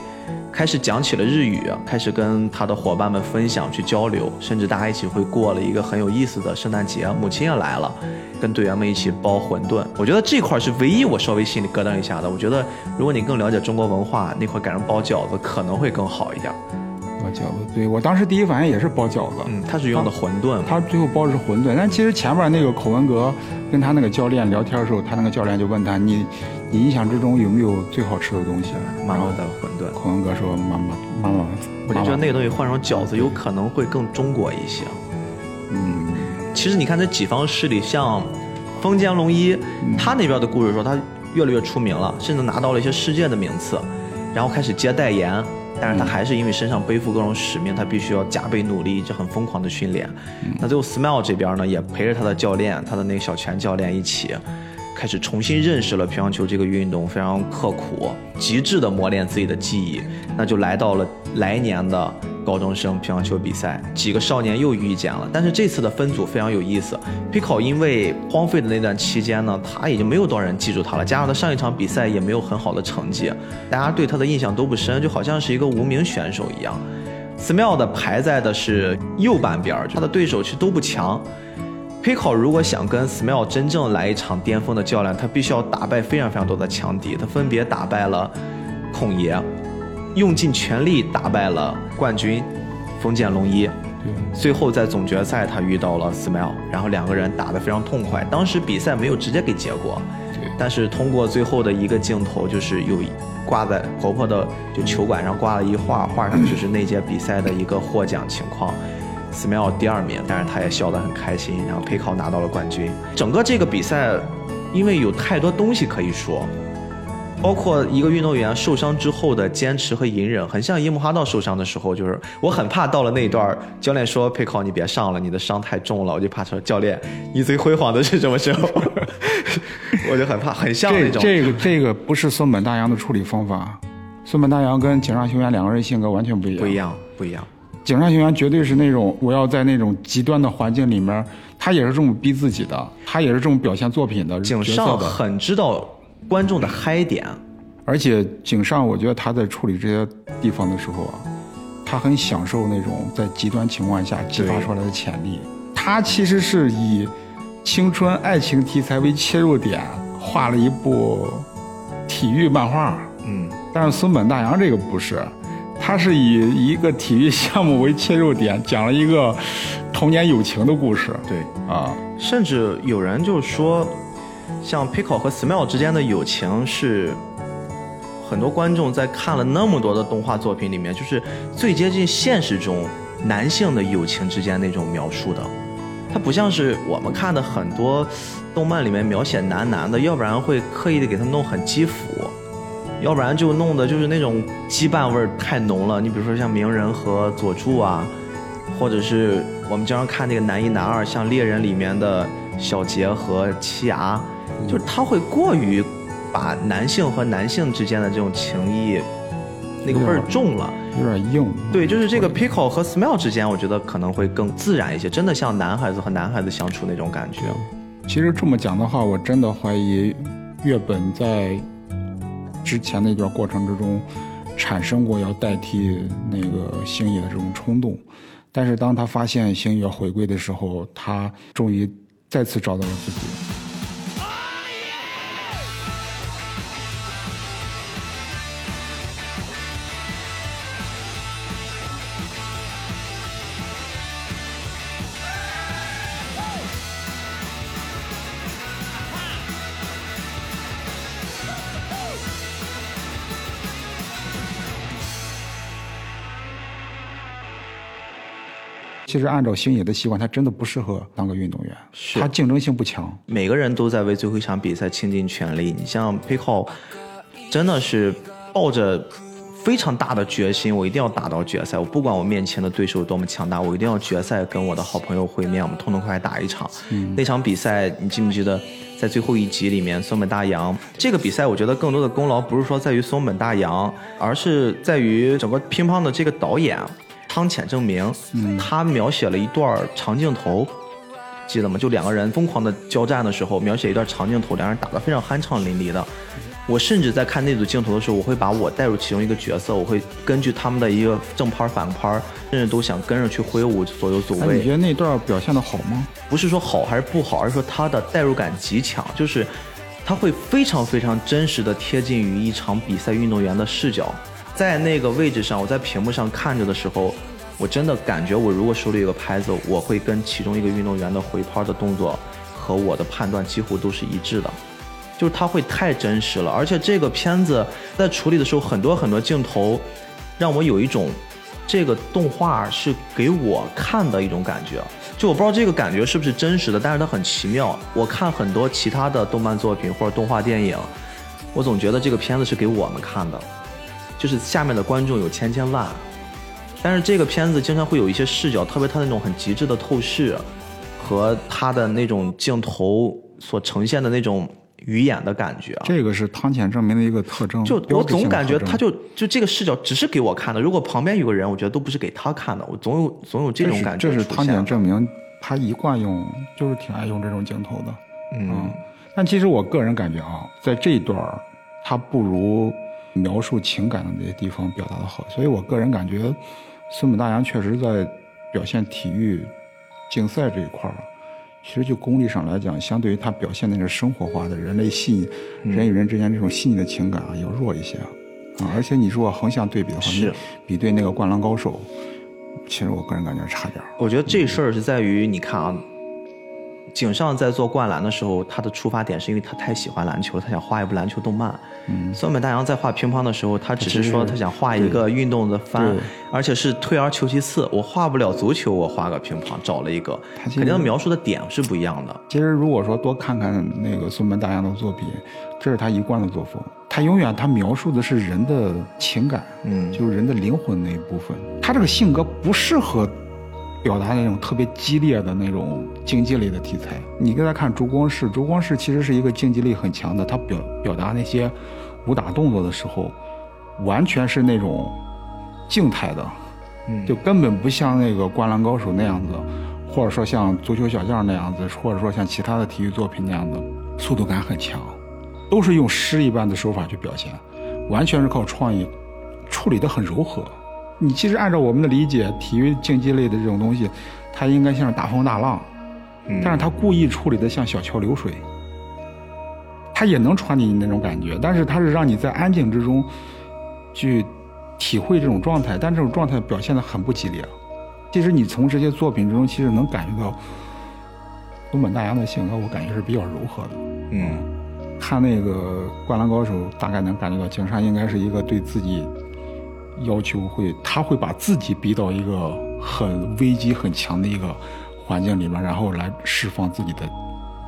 开始讲起了日语，开始跟他的伙伴们分享去交流，甚至大家一起会过了一个很有意思的圣诞节，母亲也来了，跟队员们一起包馄饨。我觉得这块是唯一我稍微心里咯噔一下的。我觉得如果你更了解中国文化，那块改成包饺子可能会更好一点。包饺子，对我当时第一反应也是包饺子。嗯，他是用的馄饨，他最后包的是馄饨，但其实前面那个孔文革跟他那个教练聊天的时候，他那个教练就问他你。你印象之中有没有最好吃的东西？妈妈的馄饨。孔文哥说：“妈妈，妈妈。”我就觉得那个东西换成饺子，有可能会更中国一些。嗯，其实你看这几方势力，像丰间龙一，他那边的故事说他越来越出名了，甚至拿到了一些世界的名次，然后开始接代言。但是他还是因为身上背负各种使命，他必须要加倍努力，一直很疯狂的训练。那最后 Smile 这边呢，也陪着他的教练，他的那个小泉教练一起。开始重新认识了乒乓球这个运动，非常刻苦，极致的磨练自己的技艺。那就来到了来年的高中生乒乓球比赛，几个少年又遇见了。但是这次的分组非常有意思，Pico 因为荒废的那段期间呢，他已经没有多少人记住他了，加上他上一场比赛也没有很好的成绩，大家对他的印象都不深，就好像是一个无名选手一样。Smile 的排在的是右半边，他的对手其实都不强。Pico 如果想跟 Smile 真正来一场巅峰的较量，他必须要打败非常非常多的强敌。他分别打败了孔爷，用尽全力打败了冠军封建龙一。最后在总决赛他遇到了 Smile，然后两个人打得非常痛快。当时比赛没有直接给结果，但是通过最后的一个镜头，就是有挂在婆婆的就球馆上挂了一画，画上就是那届比赛的一个获奖情况。，Smile 第二名，但是他也笑得很开心，然后 Payco 拿到了冠军。整个这个比赛，因为有太多东西可以说。包括一个运动员受伤之后的坚持和隐忍，很像樱木花道受伤的时候，就是我很怕到了那一段，教练说佩考你别上了，你的伤太重了，我就怕说教练你最辉煌的是什么时候？我就很怕，很像那种。这个这个不是松本大洋的处理方法，松本大洋跟井上雄彦两个人性格完全不一样。不一样，不一样。井上雄彦绝对是那种我要在那种极端的环境里面，他也是这么逼自己的，他也是这种表现作品的。井上很知道。观众的嗨点，而且井上，我觉得他在处理这些地方的时候啊，他很享受那种在极端情况下激发出来的潜力。他其实是以青春爱情题材为切入点，画了一部体育漫画。嗯，但是松本大洋这个不是，他是以一个体育项目为切入点，讲了一个童年友情的故事。对啊，甚至有人就说。像 Pickle 和 Smile 之间的友情是很多观众在看了那么多的动画作品里面，就是最接近现实中男性的友情之间那种描述的。它不像是我们看的很多动漫里面描写男男的，要不然会刻意的给他弄很基辅，要不然就弄的就是那种羁绊味儿太浓了。你比如说像鸣人和佐助啊，或者是我们经常看那个男一男二，像猎人里面的小杰和七牙。就是他会过于把男性和男性之间的这种情谊那个味儿重了，有点硬。对，就是这个 Pico 和 Smile 之间，我觉得可能会更自然一些，真的像男孩子和男孩子相处那种感觉。其实这么讲的话，我真的怀疑月本在之前那段过程之中产生过要代替那个星野的这种冲动，但是当他发现星野回归的时候，他终于再次找到了自己。其实按照星野的习惯，他真的不适合当个运动员，他竞争性不强。每个人都在为最后一场比赛倾尽全力。你像 p i c o 真的是抱着非常大的决心，我一定要打到决赛。我不管我面前的对手有多么强大，我一定要决赛跟我的好朋友会面，我们痛痛快快打一场。那场比赛你记不记得，在最后一集里面，松本大洋这个比赛，我觉得更多的功劳不是说在于松本大洋，而是在于整个乒乓的这个导演。汤浅证明，他描写了一段长镜头，记得吗？就两个人疯狂的交战的时候，描写一段长镜头，两人打得非常酣畅淋漓的。我甚至在看那组镜头的时候，我会把我带入其中一个角色，我会根据他们的一个正拍反拍，甚至都想跟着去挥舞左右左卫。你觉得那段表现的好吗？不是说好还是不好，而是说他的代入感极强，就是他会非常非常真实的贴近于一场比赛运动员的视角。在那个位置上，我在屏幕上看着的时候，我真的感觉，我如果手里有个拍子，我会跟其中一个运动员的回拍的动作和我的判断几乎都是一致的，就是它会太真实了。而且这个片子在处理的时候，很多很多镜头让我有一种这个动画是给我看的一种感觉。就我不知道这个感觉是不是真实的，但是它很奇妙。我看很多其他的动漫作品或者动画电影，我总觉得这个片子是给我们看的。就是下面的观众有千千万，但是这个片子经常会有一些视角，特别它那种很极致的透视，和它的那种镜头所呈现的那种鱼眼的感觉。这个是汤浅证明的一个特征。就我总感觉他就就这个视角只是给我看的，如果旁边有个人，我觉得都不是给他看的。我总有总有这种感觉。这是汤浅证明，他一贯用就是挺爱用这种镜头的。嗯，但其实我个人感觉啊，在这一段他不如。描述情感的那些地方表达的好，所以我个人感觉，孙本大洋确实在表现体育竞赛这一块儿，其实就功力上来讲，相对于他表现那种生活化的人类细腻、人与人之间这种细腻的情感啊，要弱一些啊。而且你如果横向对比的话，是。比对那个《灌篮高手》，其实我个人感觉差点我觉得这事儿是在于，你看啊，井上在做灌篮的时候，他的出发点是因为他太喜欢篮球，他想画一部篮球动漫。嗯，松本大洋在画乒乓的时候，他只是说他想画一个运动的番，而且是退而求其次，我画不了足球，我画个乒乓，找了一个，他肯定描述的点是不一样的。其实如果说多看看那个松本大洋的作品，这是他一贯的作风。他永远他描述的是人的情感，嗯就是人的灵魂那一部分。他这个性格不适合表达那种特别激烈的那种竞技类的题材。你给他看烛光式》，《烛光式其实是一个竞技力很强的，他表表达那些武打动作的时候，完全是那种静态的，嗯就根本不像那个《灌篮高手》那样子，或者说像《足球小将》那样子，或者说像其他的体育作品那样子，速度感很强，都是用诗一般的手法去表现，完全是靠创意，处理的很柔和。你其实按照我们的理解，体育竞技类的这种东西，它应该像是大风大浪，嗯但是他故意处理的像小桥流水，他也能传递你那种感觉，但是他是让你在安静之中去体会这种状态，但这种状态表现的很不激烈。其实你从这些作品之中，其实能感觉到东本大洋的性格，我感觉是比较柔和的。嗯看那个《灌篮高手》，大概能感觉到井上应该是一个对自己要求会，他会把自己逼到一个很危机很强的一个环境里面，然后来释放自己的，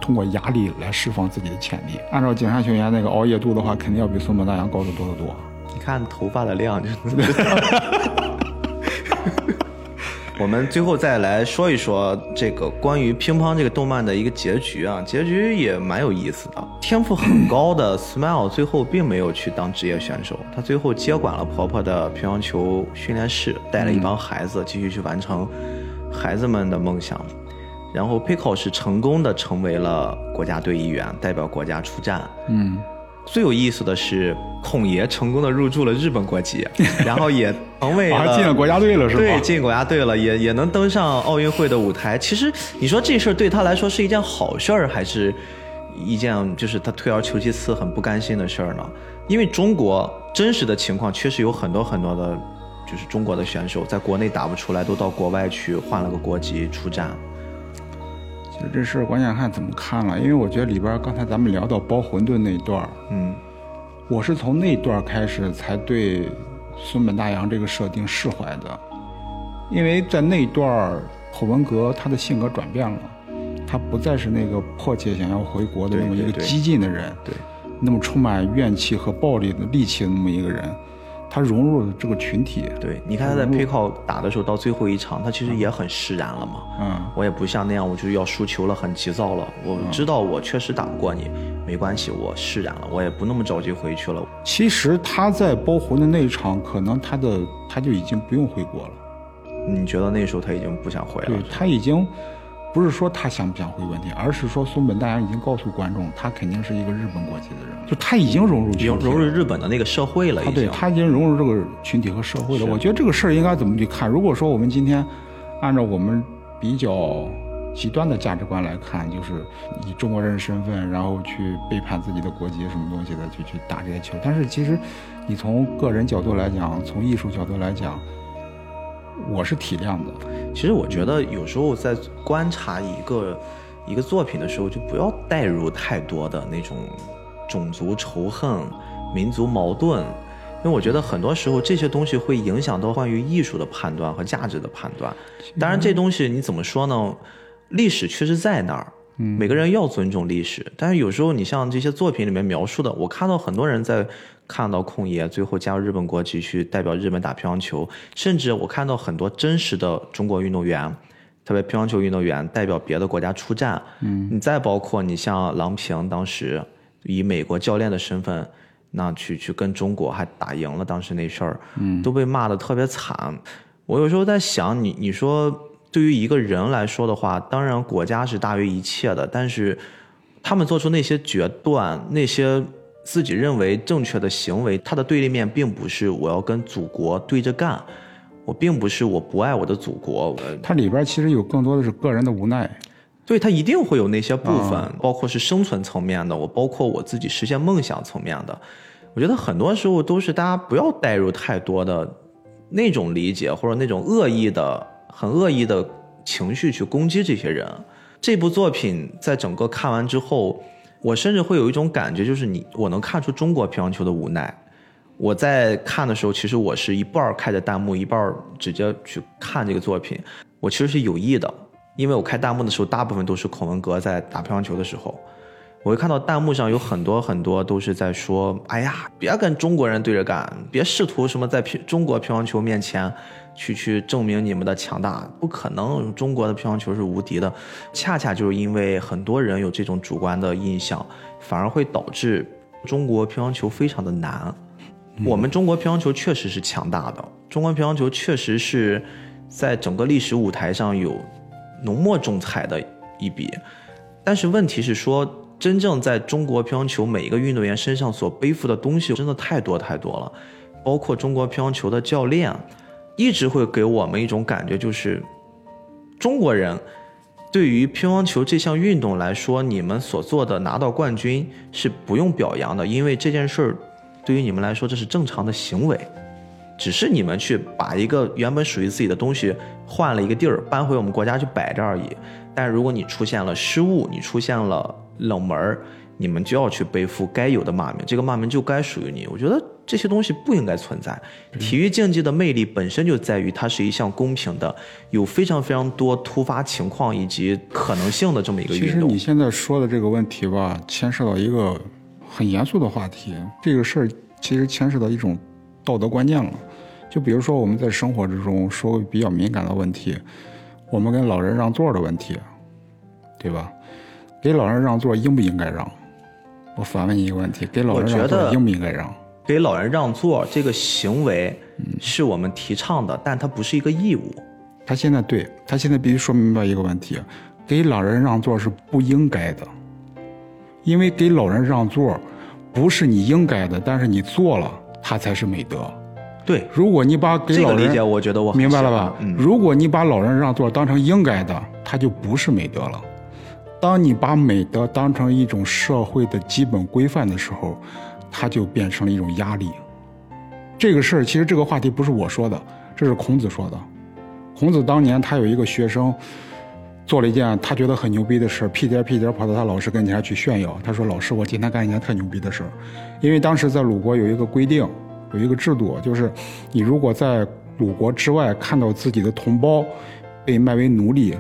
通过压力来释放自己的潜力。按照警察学员那个熬夜度的话，肯定要比松本大洋高得多得多。你看头发的量就能知道。我们最后再来说一说这个关于乒乓这个动漫的一个结局啊，结局也蛮有意思的。天赋很高的 Smile 最后并没有去当职业选手，他最后接管了婆婆的乒乓球训练室，带了一帮孩子继续去完成孩子们的梦想。然后 Pico 是成功的成为了国家队一员，代表国家出战。嗯，最有意思的是，孔爷成功的入驻了日本国籍，然后也成为了还 进了国家队了是吧？对，进国家队了，也也能登上奥运会的舞台。其实你说这事儿对他来说是一件好事儿，还是一件就是他退而求其次、很不甘心的事儿呢？因为中国真实的情况确实有很多很多的，就是中国的选手在国内打不出来，都到国外去换了个国籍出战。这事儿关键看怎么看了，因为我觉得里边刚才咱们聊到包馄饨那一段儿，嗯。我是从那段开始才对孙本大洋这个设定释怀的，因为在那段儿侯文革他的性格转变了，他不再是那个迫切想要回国的那么一个激进的人，对，那么充满怨气和暴力的戾气的那么一个人，他融入了这个群体，对，你看他在 Pico 打的时候，到最后一场，他其实也很释然了嘛。嗯，我也不像那样，我就是要输球了，很急躁了。我知道我确实打不过你，没关系，我释然了，我也不那么着急回去了。其实他在包馄的那一场，可能他的他就已经不用回国了。你觉得那时候他已经不想回对了？他已经不是说他想不想回问题，而是说松本大洋已经告诉观众，他肯定是一个日本国籍的人，就他已经融入融入日本的那个社会了，已经。他对他已经融入这个群体和社会了。我觉得这个事儿应该怎么去看？如果说我们今天按照我们比较极端的价值观来看，就是以中国人身份，然后去背叛自己的国籍什么东西的，去去打这些球。但是其实你从个人角度来讲，从艺术角度来讲，我是体谅的。其实我觉得有时候在观察一个一个作品的时候，就不要带入太多的那种种族仇恨、民族矛盾，因为我觉得很多时候这些东西会影响到关于艺术的判断和价值的判断。当然，这东西你怎么说呢？历史确实在那儿。每个人要尊重历史，但是有时候你像这些作品里面描述的，我看到很多人在看到空爷最后加入日本国籍去代表日本打乒乓球，甚至我看到很多真实的中国运动员，特别乒乓球运动员代表别的国家出战。嗯，你再包括你像郎平当时以美国教练的身份，那去去跟中国还打赢了当时那事儿，嗯，都被骂的特别惨。我有时候在想，你你说。对于一个人来说的话，当然国家是大于一切的，但是他们做出那些决断、那些自己认为正确的行为，它的对立面并不是我要跟祖国对着干，我并不是我不爱我的祖国，它里边其实有更多的是个人的无奈。对它一定会有那些部分，包括是生存层面的，我包括我自己实现梦想层面的。我觉得很多时候都是大家不要带入太多的那种理解或者那种恶意的。很恶意的情绪去攻击这些人，这部作品在整个看完之后，我甚至会有一种感觉，就是你我能看出中国乒乓球的无奈。我在看的时候，其实我是一半开着弹幕，一半直接去看这个作品。我其实是有意的，因为我开弹幕的时候，大部分都是孔文革在打乒乓球的时候。我会看到弹幕上有很多很多都是在说：“哎呀，别跟中国人对着干，别试图什么在中国乒乓球面前去去证明你们的强大，不可能，中国的乒乓球是无敌的。”恰恰就是因为很多人有这种主观的印象，反而会导致中国乒乓球非常的难。我们中国乒乓球确实是强大的，中国乒乓球确实是在整个历史舞台上有浓墨重彩的一笔，但是问题是说。真正在中国乒乓球每一个运动员身上所背负的东西真的太多太多了，包括中国乒乓球的教练，一直会给我们一种感觉，就是中国人对于乒乓球这项运动来说，你们所做的拿到冠军是不用表扬的，因为这件事儿对于你们来说这是正常的行为，只是你们去把一个原本属于自己的东西换了一个地儿搬回我们国家去摆着而已。但如果你出现了失误，你出现了。冷门你们就要去背负该有的骂名，这个骂名就该属于你。我觉得这些东西不应该存在。体育竞技的魅力本身就在于它是一项公平的，有非常非常多突发情况以及可能性的这么一个运动。其实你现在说的这个问题吧，牵涉到一个很严肃的话题。这个事儿其实牵涉到一种道德观念了。就比如说我们在生活之中说比较敏感的问题，我们跟老人让座的问题，对吧？给老人让座应不应该让？我反问你一个问题：给老人让座应不应该让？给老人让座这个行为是我们提倡的，但它不是一个义务。他现在对他现在必须说明白一个问题：给老人让座是不应该的，因为给老人让座不是你应该的，但是你做了，他才是美德。对，如果你把给老人这个理解，我觉得我明白了吧？如果你把老人让座当成应该的，他就不是美德了。当你把美德当成一种社会的基本规范的时候，它就变成了一种压力。这个事儿其实这个话题不是我说的，这是孔子说的。孔子当年他有一个学生，做了一件他觉得很牛逼的事屁颠屁颠跑到他老师跟前去炫耀。他说：“老师，我今天干一件特牛逼的事。”因为当时在鲁国有一个规定，有一个制度，就是你如果在鲁国之外看到自己的同胞被卖为奴隶，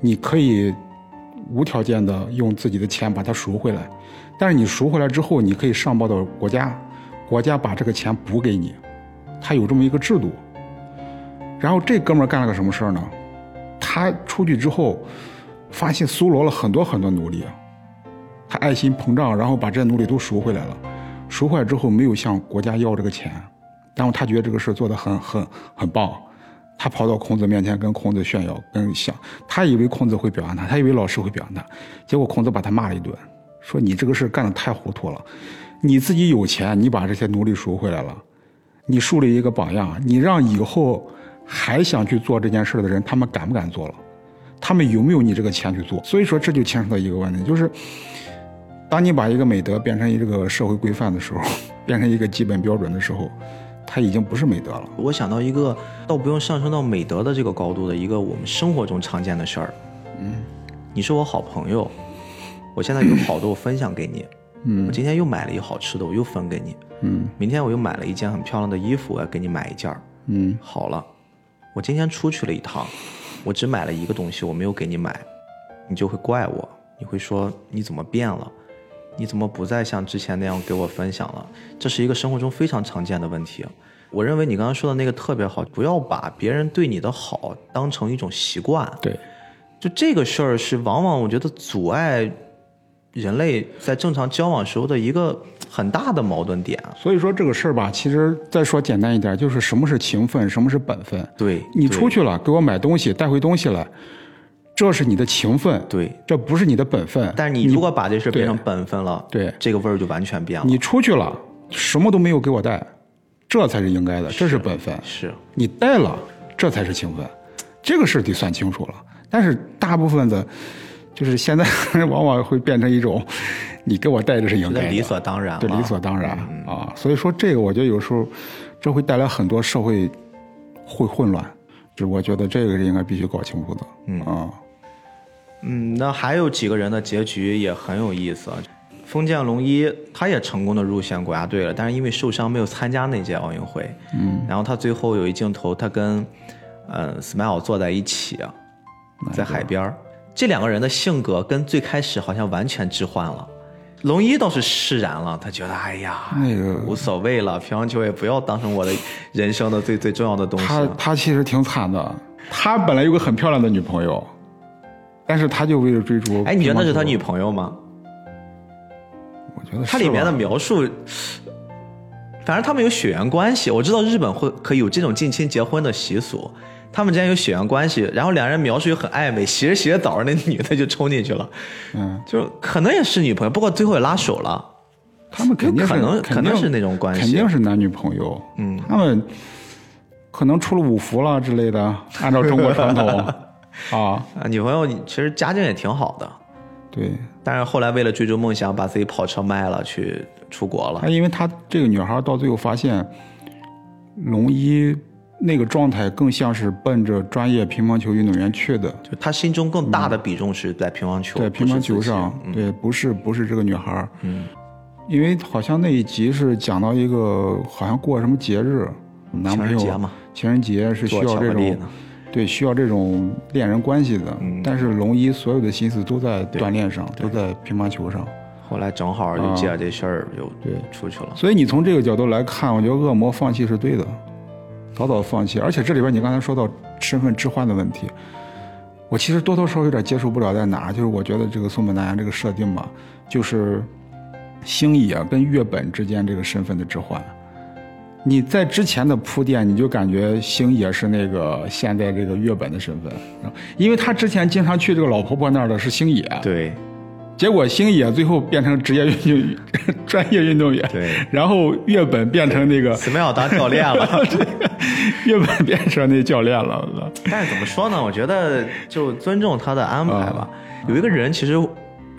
你可以。无条件的用自己的钱把它赎回来，但是你赎回来之后，你可以上报到国家，国家把这个钱补给你，他有这么一个制度。然后这哥们儿干了个什么事儿呢？他出去之后，发现搜罗了很多很多奴隶，他爱心膨胀，然后把这些奴隶都赎回来了。赎回来之后没有向国家要这个钱，然后他觉得这个事做得很很很棒。他跑到孔子面前跟孔子炫耀，跟想，他以为孔子会表扬他，他以为老师会表扬他，结果孔子把他骂了一顿，说你这个事干得太糊涂了，你自己有钱，你把这些奴隶赎回来了，你树立一个榜样，你让以后还想去做这件事的人，他们敢不敢做了？他们有没有你这个钱去做？所以说这就牵扯到一个问题，就是当你把一个美德变成一个社会规范的时候，变成一个基本标准的时候。它已经不是美德了。我想到一个，倒不用上升到美德的这个高度的一个我们生活中常见的事儿。嗯，你是我好朋友，我现在有好多我分享给你。嗯，我今天又买了一好吃的，我又分给你。嗯，明天我又买了一件很漂亮的衣服，我要给你买一件。嗯，好了，我今天出去了一趟，我只买了一个东西，我没有给你买，你就会怪我，你会说你怎么变了？你怎么不再像之前那样给我分享了？这是一个生活中非常常见的问题。我认为你刚刚说的那个特别好，不要把别人对你的好当成一种习惯。对，就这个事儿是往往我觉得阻碍人类在正常交往时候的一个很大的矛盾点。所以说这个事儿吧，其实再说简单一点，就是什么是情分，什么是本分。对，你出去了，给我买东西，带回东西来。这是你的情分，对，这不是你的本分。但是你如果把这事变成本分了，对，这个味儿就完全变了。你出去了，什么都没有给我带，这才是应该的，这是本分。是你带了，这才是情分，这个事得算清楚了。但是大部分的，就是现在 往往会变成一种，你给我带这是应该的，理所当然，对，理所当然啊。所以说这个，我觉得有时候这会带来很多社会会混乱，就我觉得这个是应该必须搞清楚的，嗯啊。嗯，那还有几个人的结局也很有意思啊。封建龙一他也成功的入选国家队了，但是因为受伤没有参加那届奥运会。嗯，然后他最后有一镜头，他跟呃 Smile 坐在一起，在海边儿。这两个人的性格跟最开始好像完全置换了。龙一倒是释然了，他觉得哎呀，那个无所谓了，乒乓球也不要当成我的人生的最最重要的东西他了。他其实挺惨的，他本来有个很漂亮的女朋友，但是他就为了追逐，哎，你觉得那是他女？朋友吗？我觉得他里面的描述，反正他们有血缘关系。我知道日本会可以有这种近亲结婚的习俗，他们之间有血缘关系，然后两人描述又很暧昧，洗着洗着澡，那女的就冲进去了，嗯，就可能也是女朋友，不过最后也拉手了。他们肯定能肯定是那种关系肯定是男女朋友。嗯，他们可能出了五福了之类的，按照中国传统 啊，啊，女朋友其实家境也挺好的，对。但是后来为了追逐梦想，把自己跑车卖了，去出国了他。因为他这个女孩到最后发现，龙一那个状态更像是奔着专业乒乓球运动员去的，就他心中更大的比重是在乒乓球，在乒乓球上，嗯。对，不是不是这个女孩，嗯，因为好像那一集是讲到一个好像过什么节日，男朋友情人节嘛，情人节是需要这种。对需要这种恋人关系的，嗯。但是龙一所有的心思都在锻炼上，都在乒乓球上。后来正好就借着这事儿就对。出去了。所以你从这个角度来看，我觉得恶魔放弃是对的，早早放弃。而且这里边你刚才说到身份置换的问题，我其实多多少少有点接受不了在哪儿，就是我觉得这个松本大洋这个设定吧，就是星野跟月本之间这个身份的置换。你在之前的铺垫，你就感觉星野是那个现在这个月本的身份，因为他之前经常去这个老婆婆那儿的是星野，对结果星野最后变成职业运动员 专业运动员，对然后月本变成那个怎么样当教练了。月本变成那教练了，但是怎么说呢？我觉得就尊重他的安排吧。有一个人其实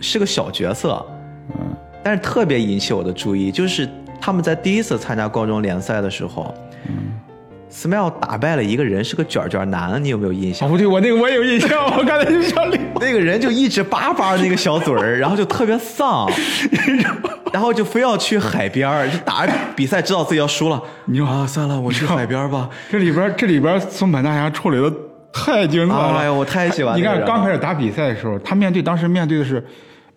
是个小角色，嗯，但是特别引起我的注意，就是他们在第一次参加高中联赛的时候，嗯，Smile 打败了一个人，是个卷卷男，你有没有印象？哦，不对，我那个我也有印象，我刚才就想领。那个人就一直叭叭那个小嘴儿，然后就特别丧，然后就非要去海边儿，就打比赛知道自己要输了，你说啊，算了，我去海边儿吧。这里边这里边松本大侠处理的太精彩了，哎呦，我太喜欢你看刚开始打比赛的时候，他面对当时面对的是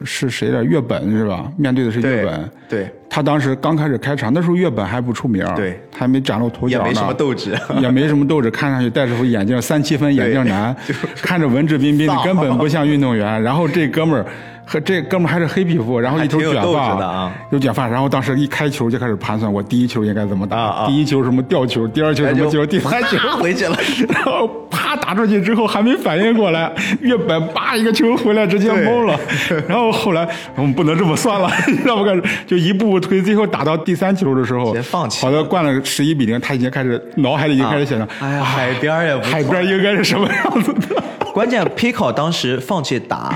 是谁的月本是吧？面对的是月对本。对，他当时刚开始开场，那时候月本还不出名，对，还没崭露头角呢，也没什么斗志。也没什么斗志，看上去戴着副眼镜，三七分眼镜男，看着文质彬彬的，根本不像运动员。然后这哥们儿和这哥们还是黑皮肤，然后一头卷发有卷发。然后当时一开球就开始盘算，我第一球应该怎么打，啊啊第一球什么吊球，第二球什么球，第三球回去了。然后啪打出去之后还没反应过来，月本叭一个球回来直接懵了，然后后来我们不能这么算了，你知道不？开始就一步步推，最后打到第三球的时候，放弃好的灌了十一比零，他已经开始脑海里已经开始想着，哎呀，海边儿也不错海边应该是什么样子的？关键 Pico 当时放弃打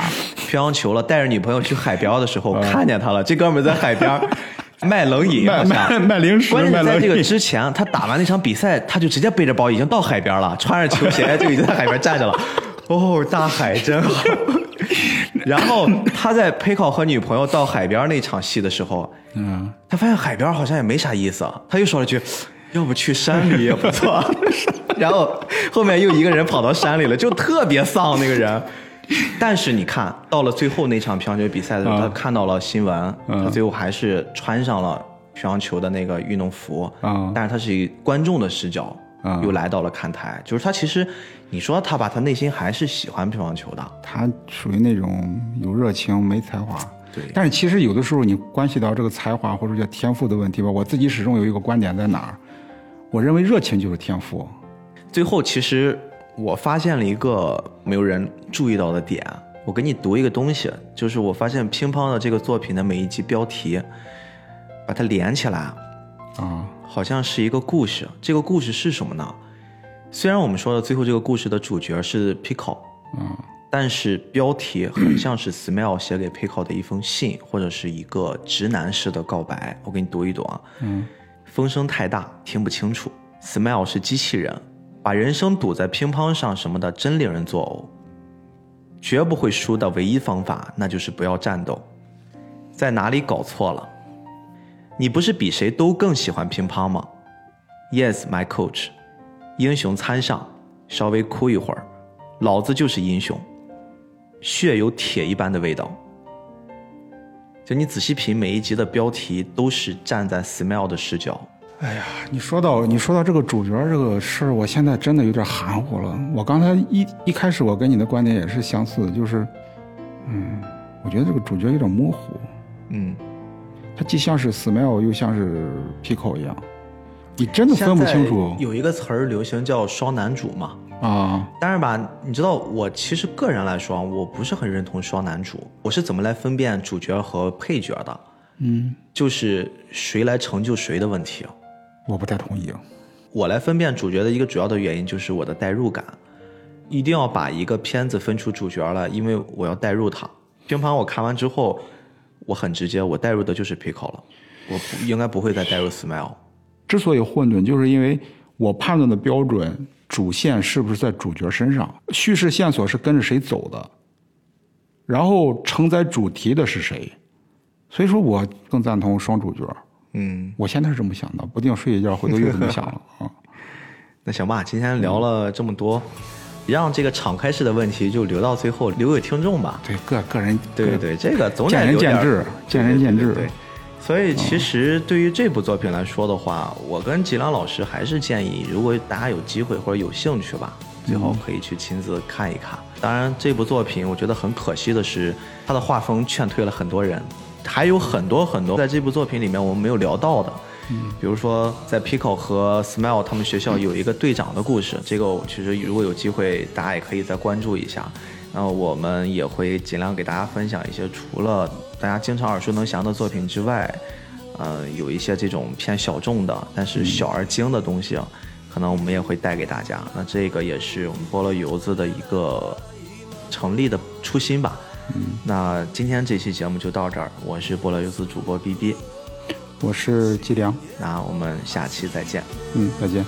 乒乓球了，带着女朋友去海边的时候，看见他了。这哥们在海边 卖冷饮，卖卖卖零食关键在这个之前，他打完那场比赛，他就直接背着包已经到海边了，穿着球鞋就已经在海边站着了。哦，大海真好。然后他在 Pico 和女朋友到海边那场戏的时候，嗯，他发现海边好像也没啥意思，他又说了句：“要不去山里也不错。”然后后面又一个人跑到山里了，就特别丧那个人。但是你看到了最后那场乒乓球比赛的时候，啊他看到了新闻，嗯他最后还是穿上了乒乓球的那个运动服，啊但是他是以观众的视角。啊又来到了看台，就是他其实，你说他吧，他内心还是喜欢乒乓球的，他属于那种有热情没才华。对但是其实有的时候你关系到这个才华或者叫天赋的问题吧，我自己始终有一个观点在哪儿，我认为热情就是天赋。最后，其实我发现了一个没有人注意到的点。我给你读一个东西，就是我发现乒乓的这个作品的每一集标题，把它连起来，啊，好像是一个故事。这个故事是什么呢？虽然我们说的最后这个故事的主角是 Pico，嗯但是标题很像是 Smile 写给 Pico 的一封信，或者是一个直男式的告白。我给你读一读啊。嗯风声太大，听不清楚。Smile 是机器人，把人生赌在乒乓上什么的，真令人作呕。绝不会输的唯一方法，那就是不要战斗。在哪里搞错了？你不是比谁都更喜欢乒乓吗？Yes, my coach。英雄参上，稍微哭一会儿，老子就是英雄。血有铁一般的味道。就你仔细品每一集的标题，都是站在 Smile 的视角。哎呀，你说到你说到这个主角这个事儿，我现在真的有点含糊了。我刚才一一开始我跟你的观点也是相似的，就是，嗯，我觉得这个主角有点模糊，嗯，他既像是 Smile 又像是 Pico 一样，你真的分不清楚有一个词儿流行叫双男主嘛，啊。但是吧，你知道我其实个人来说，我不是很认同双男主。我是怎么来分辨主角和配角的？嗯，就是谁来成就谁的问题。我不太同意。我来分辨主角的一个主要的原因就是我的代入感，一定要把一个片子分出主角来，因为我要代入他。乒乓我看完之后，我很直接，我代入的就是 Pico 了，我不应该不会再代入 Smile。之所以混沌，就是因为我判断的标准主线是不是在主角身上，叙事线索是跟着谁走的，然后承载主题的是谁，所以说我更赞同双主角。嗯，我现在是这么想的，不定睡一觉回头又怎么想了 啊。那行吧，今天聊了这么多，让这个敞开式的问题就留到最后，留给听众吧。对，个个人对对对，这个总得见仁见智，见仁见智。对，所以其实对于这部作品来说的话，我跟吉良老师还是建议，如果大家有机会或者有兴趣吧，最好可以去亲自看一看。当然，这部作品我觉得很可惜的是，它的画风劝退了很多人，还有很多很多在这部作品里面我们没有聊到的。比如说，在 Pico 和 Smile 他们学校有一个队长的故事，这个其实如果有机会，大家也可以再关注一下。那我们也会尽量给大家分享一些除了大家经常耳熟能详的作品之外，呃，有一些这种偏小众的，但是小而精的东西，可能我们也会带给大家。那这个也是我们菠萝油子的一个成立的初心吧。嗯那今天这期节目就到这儿，我是菠萝油子主播 BB，我是季良。那我们下期再见。嗯。再见。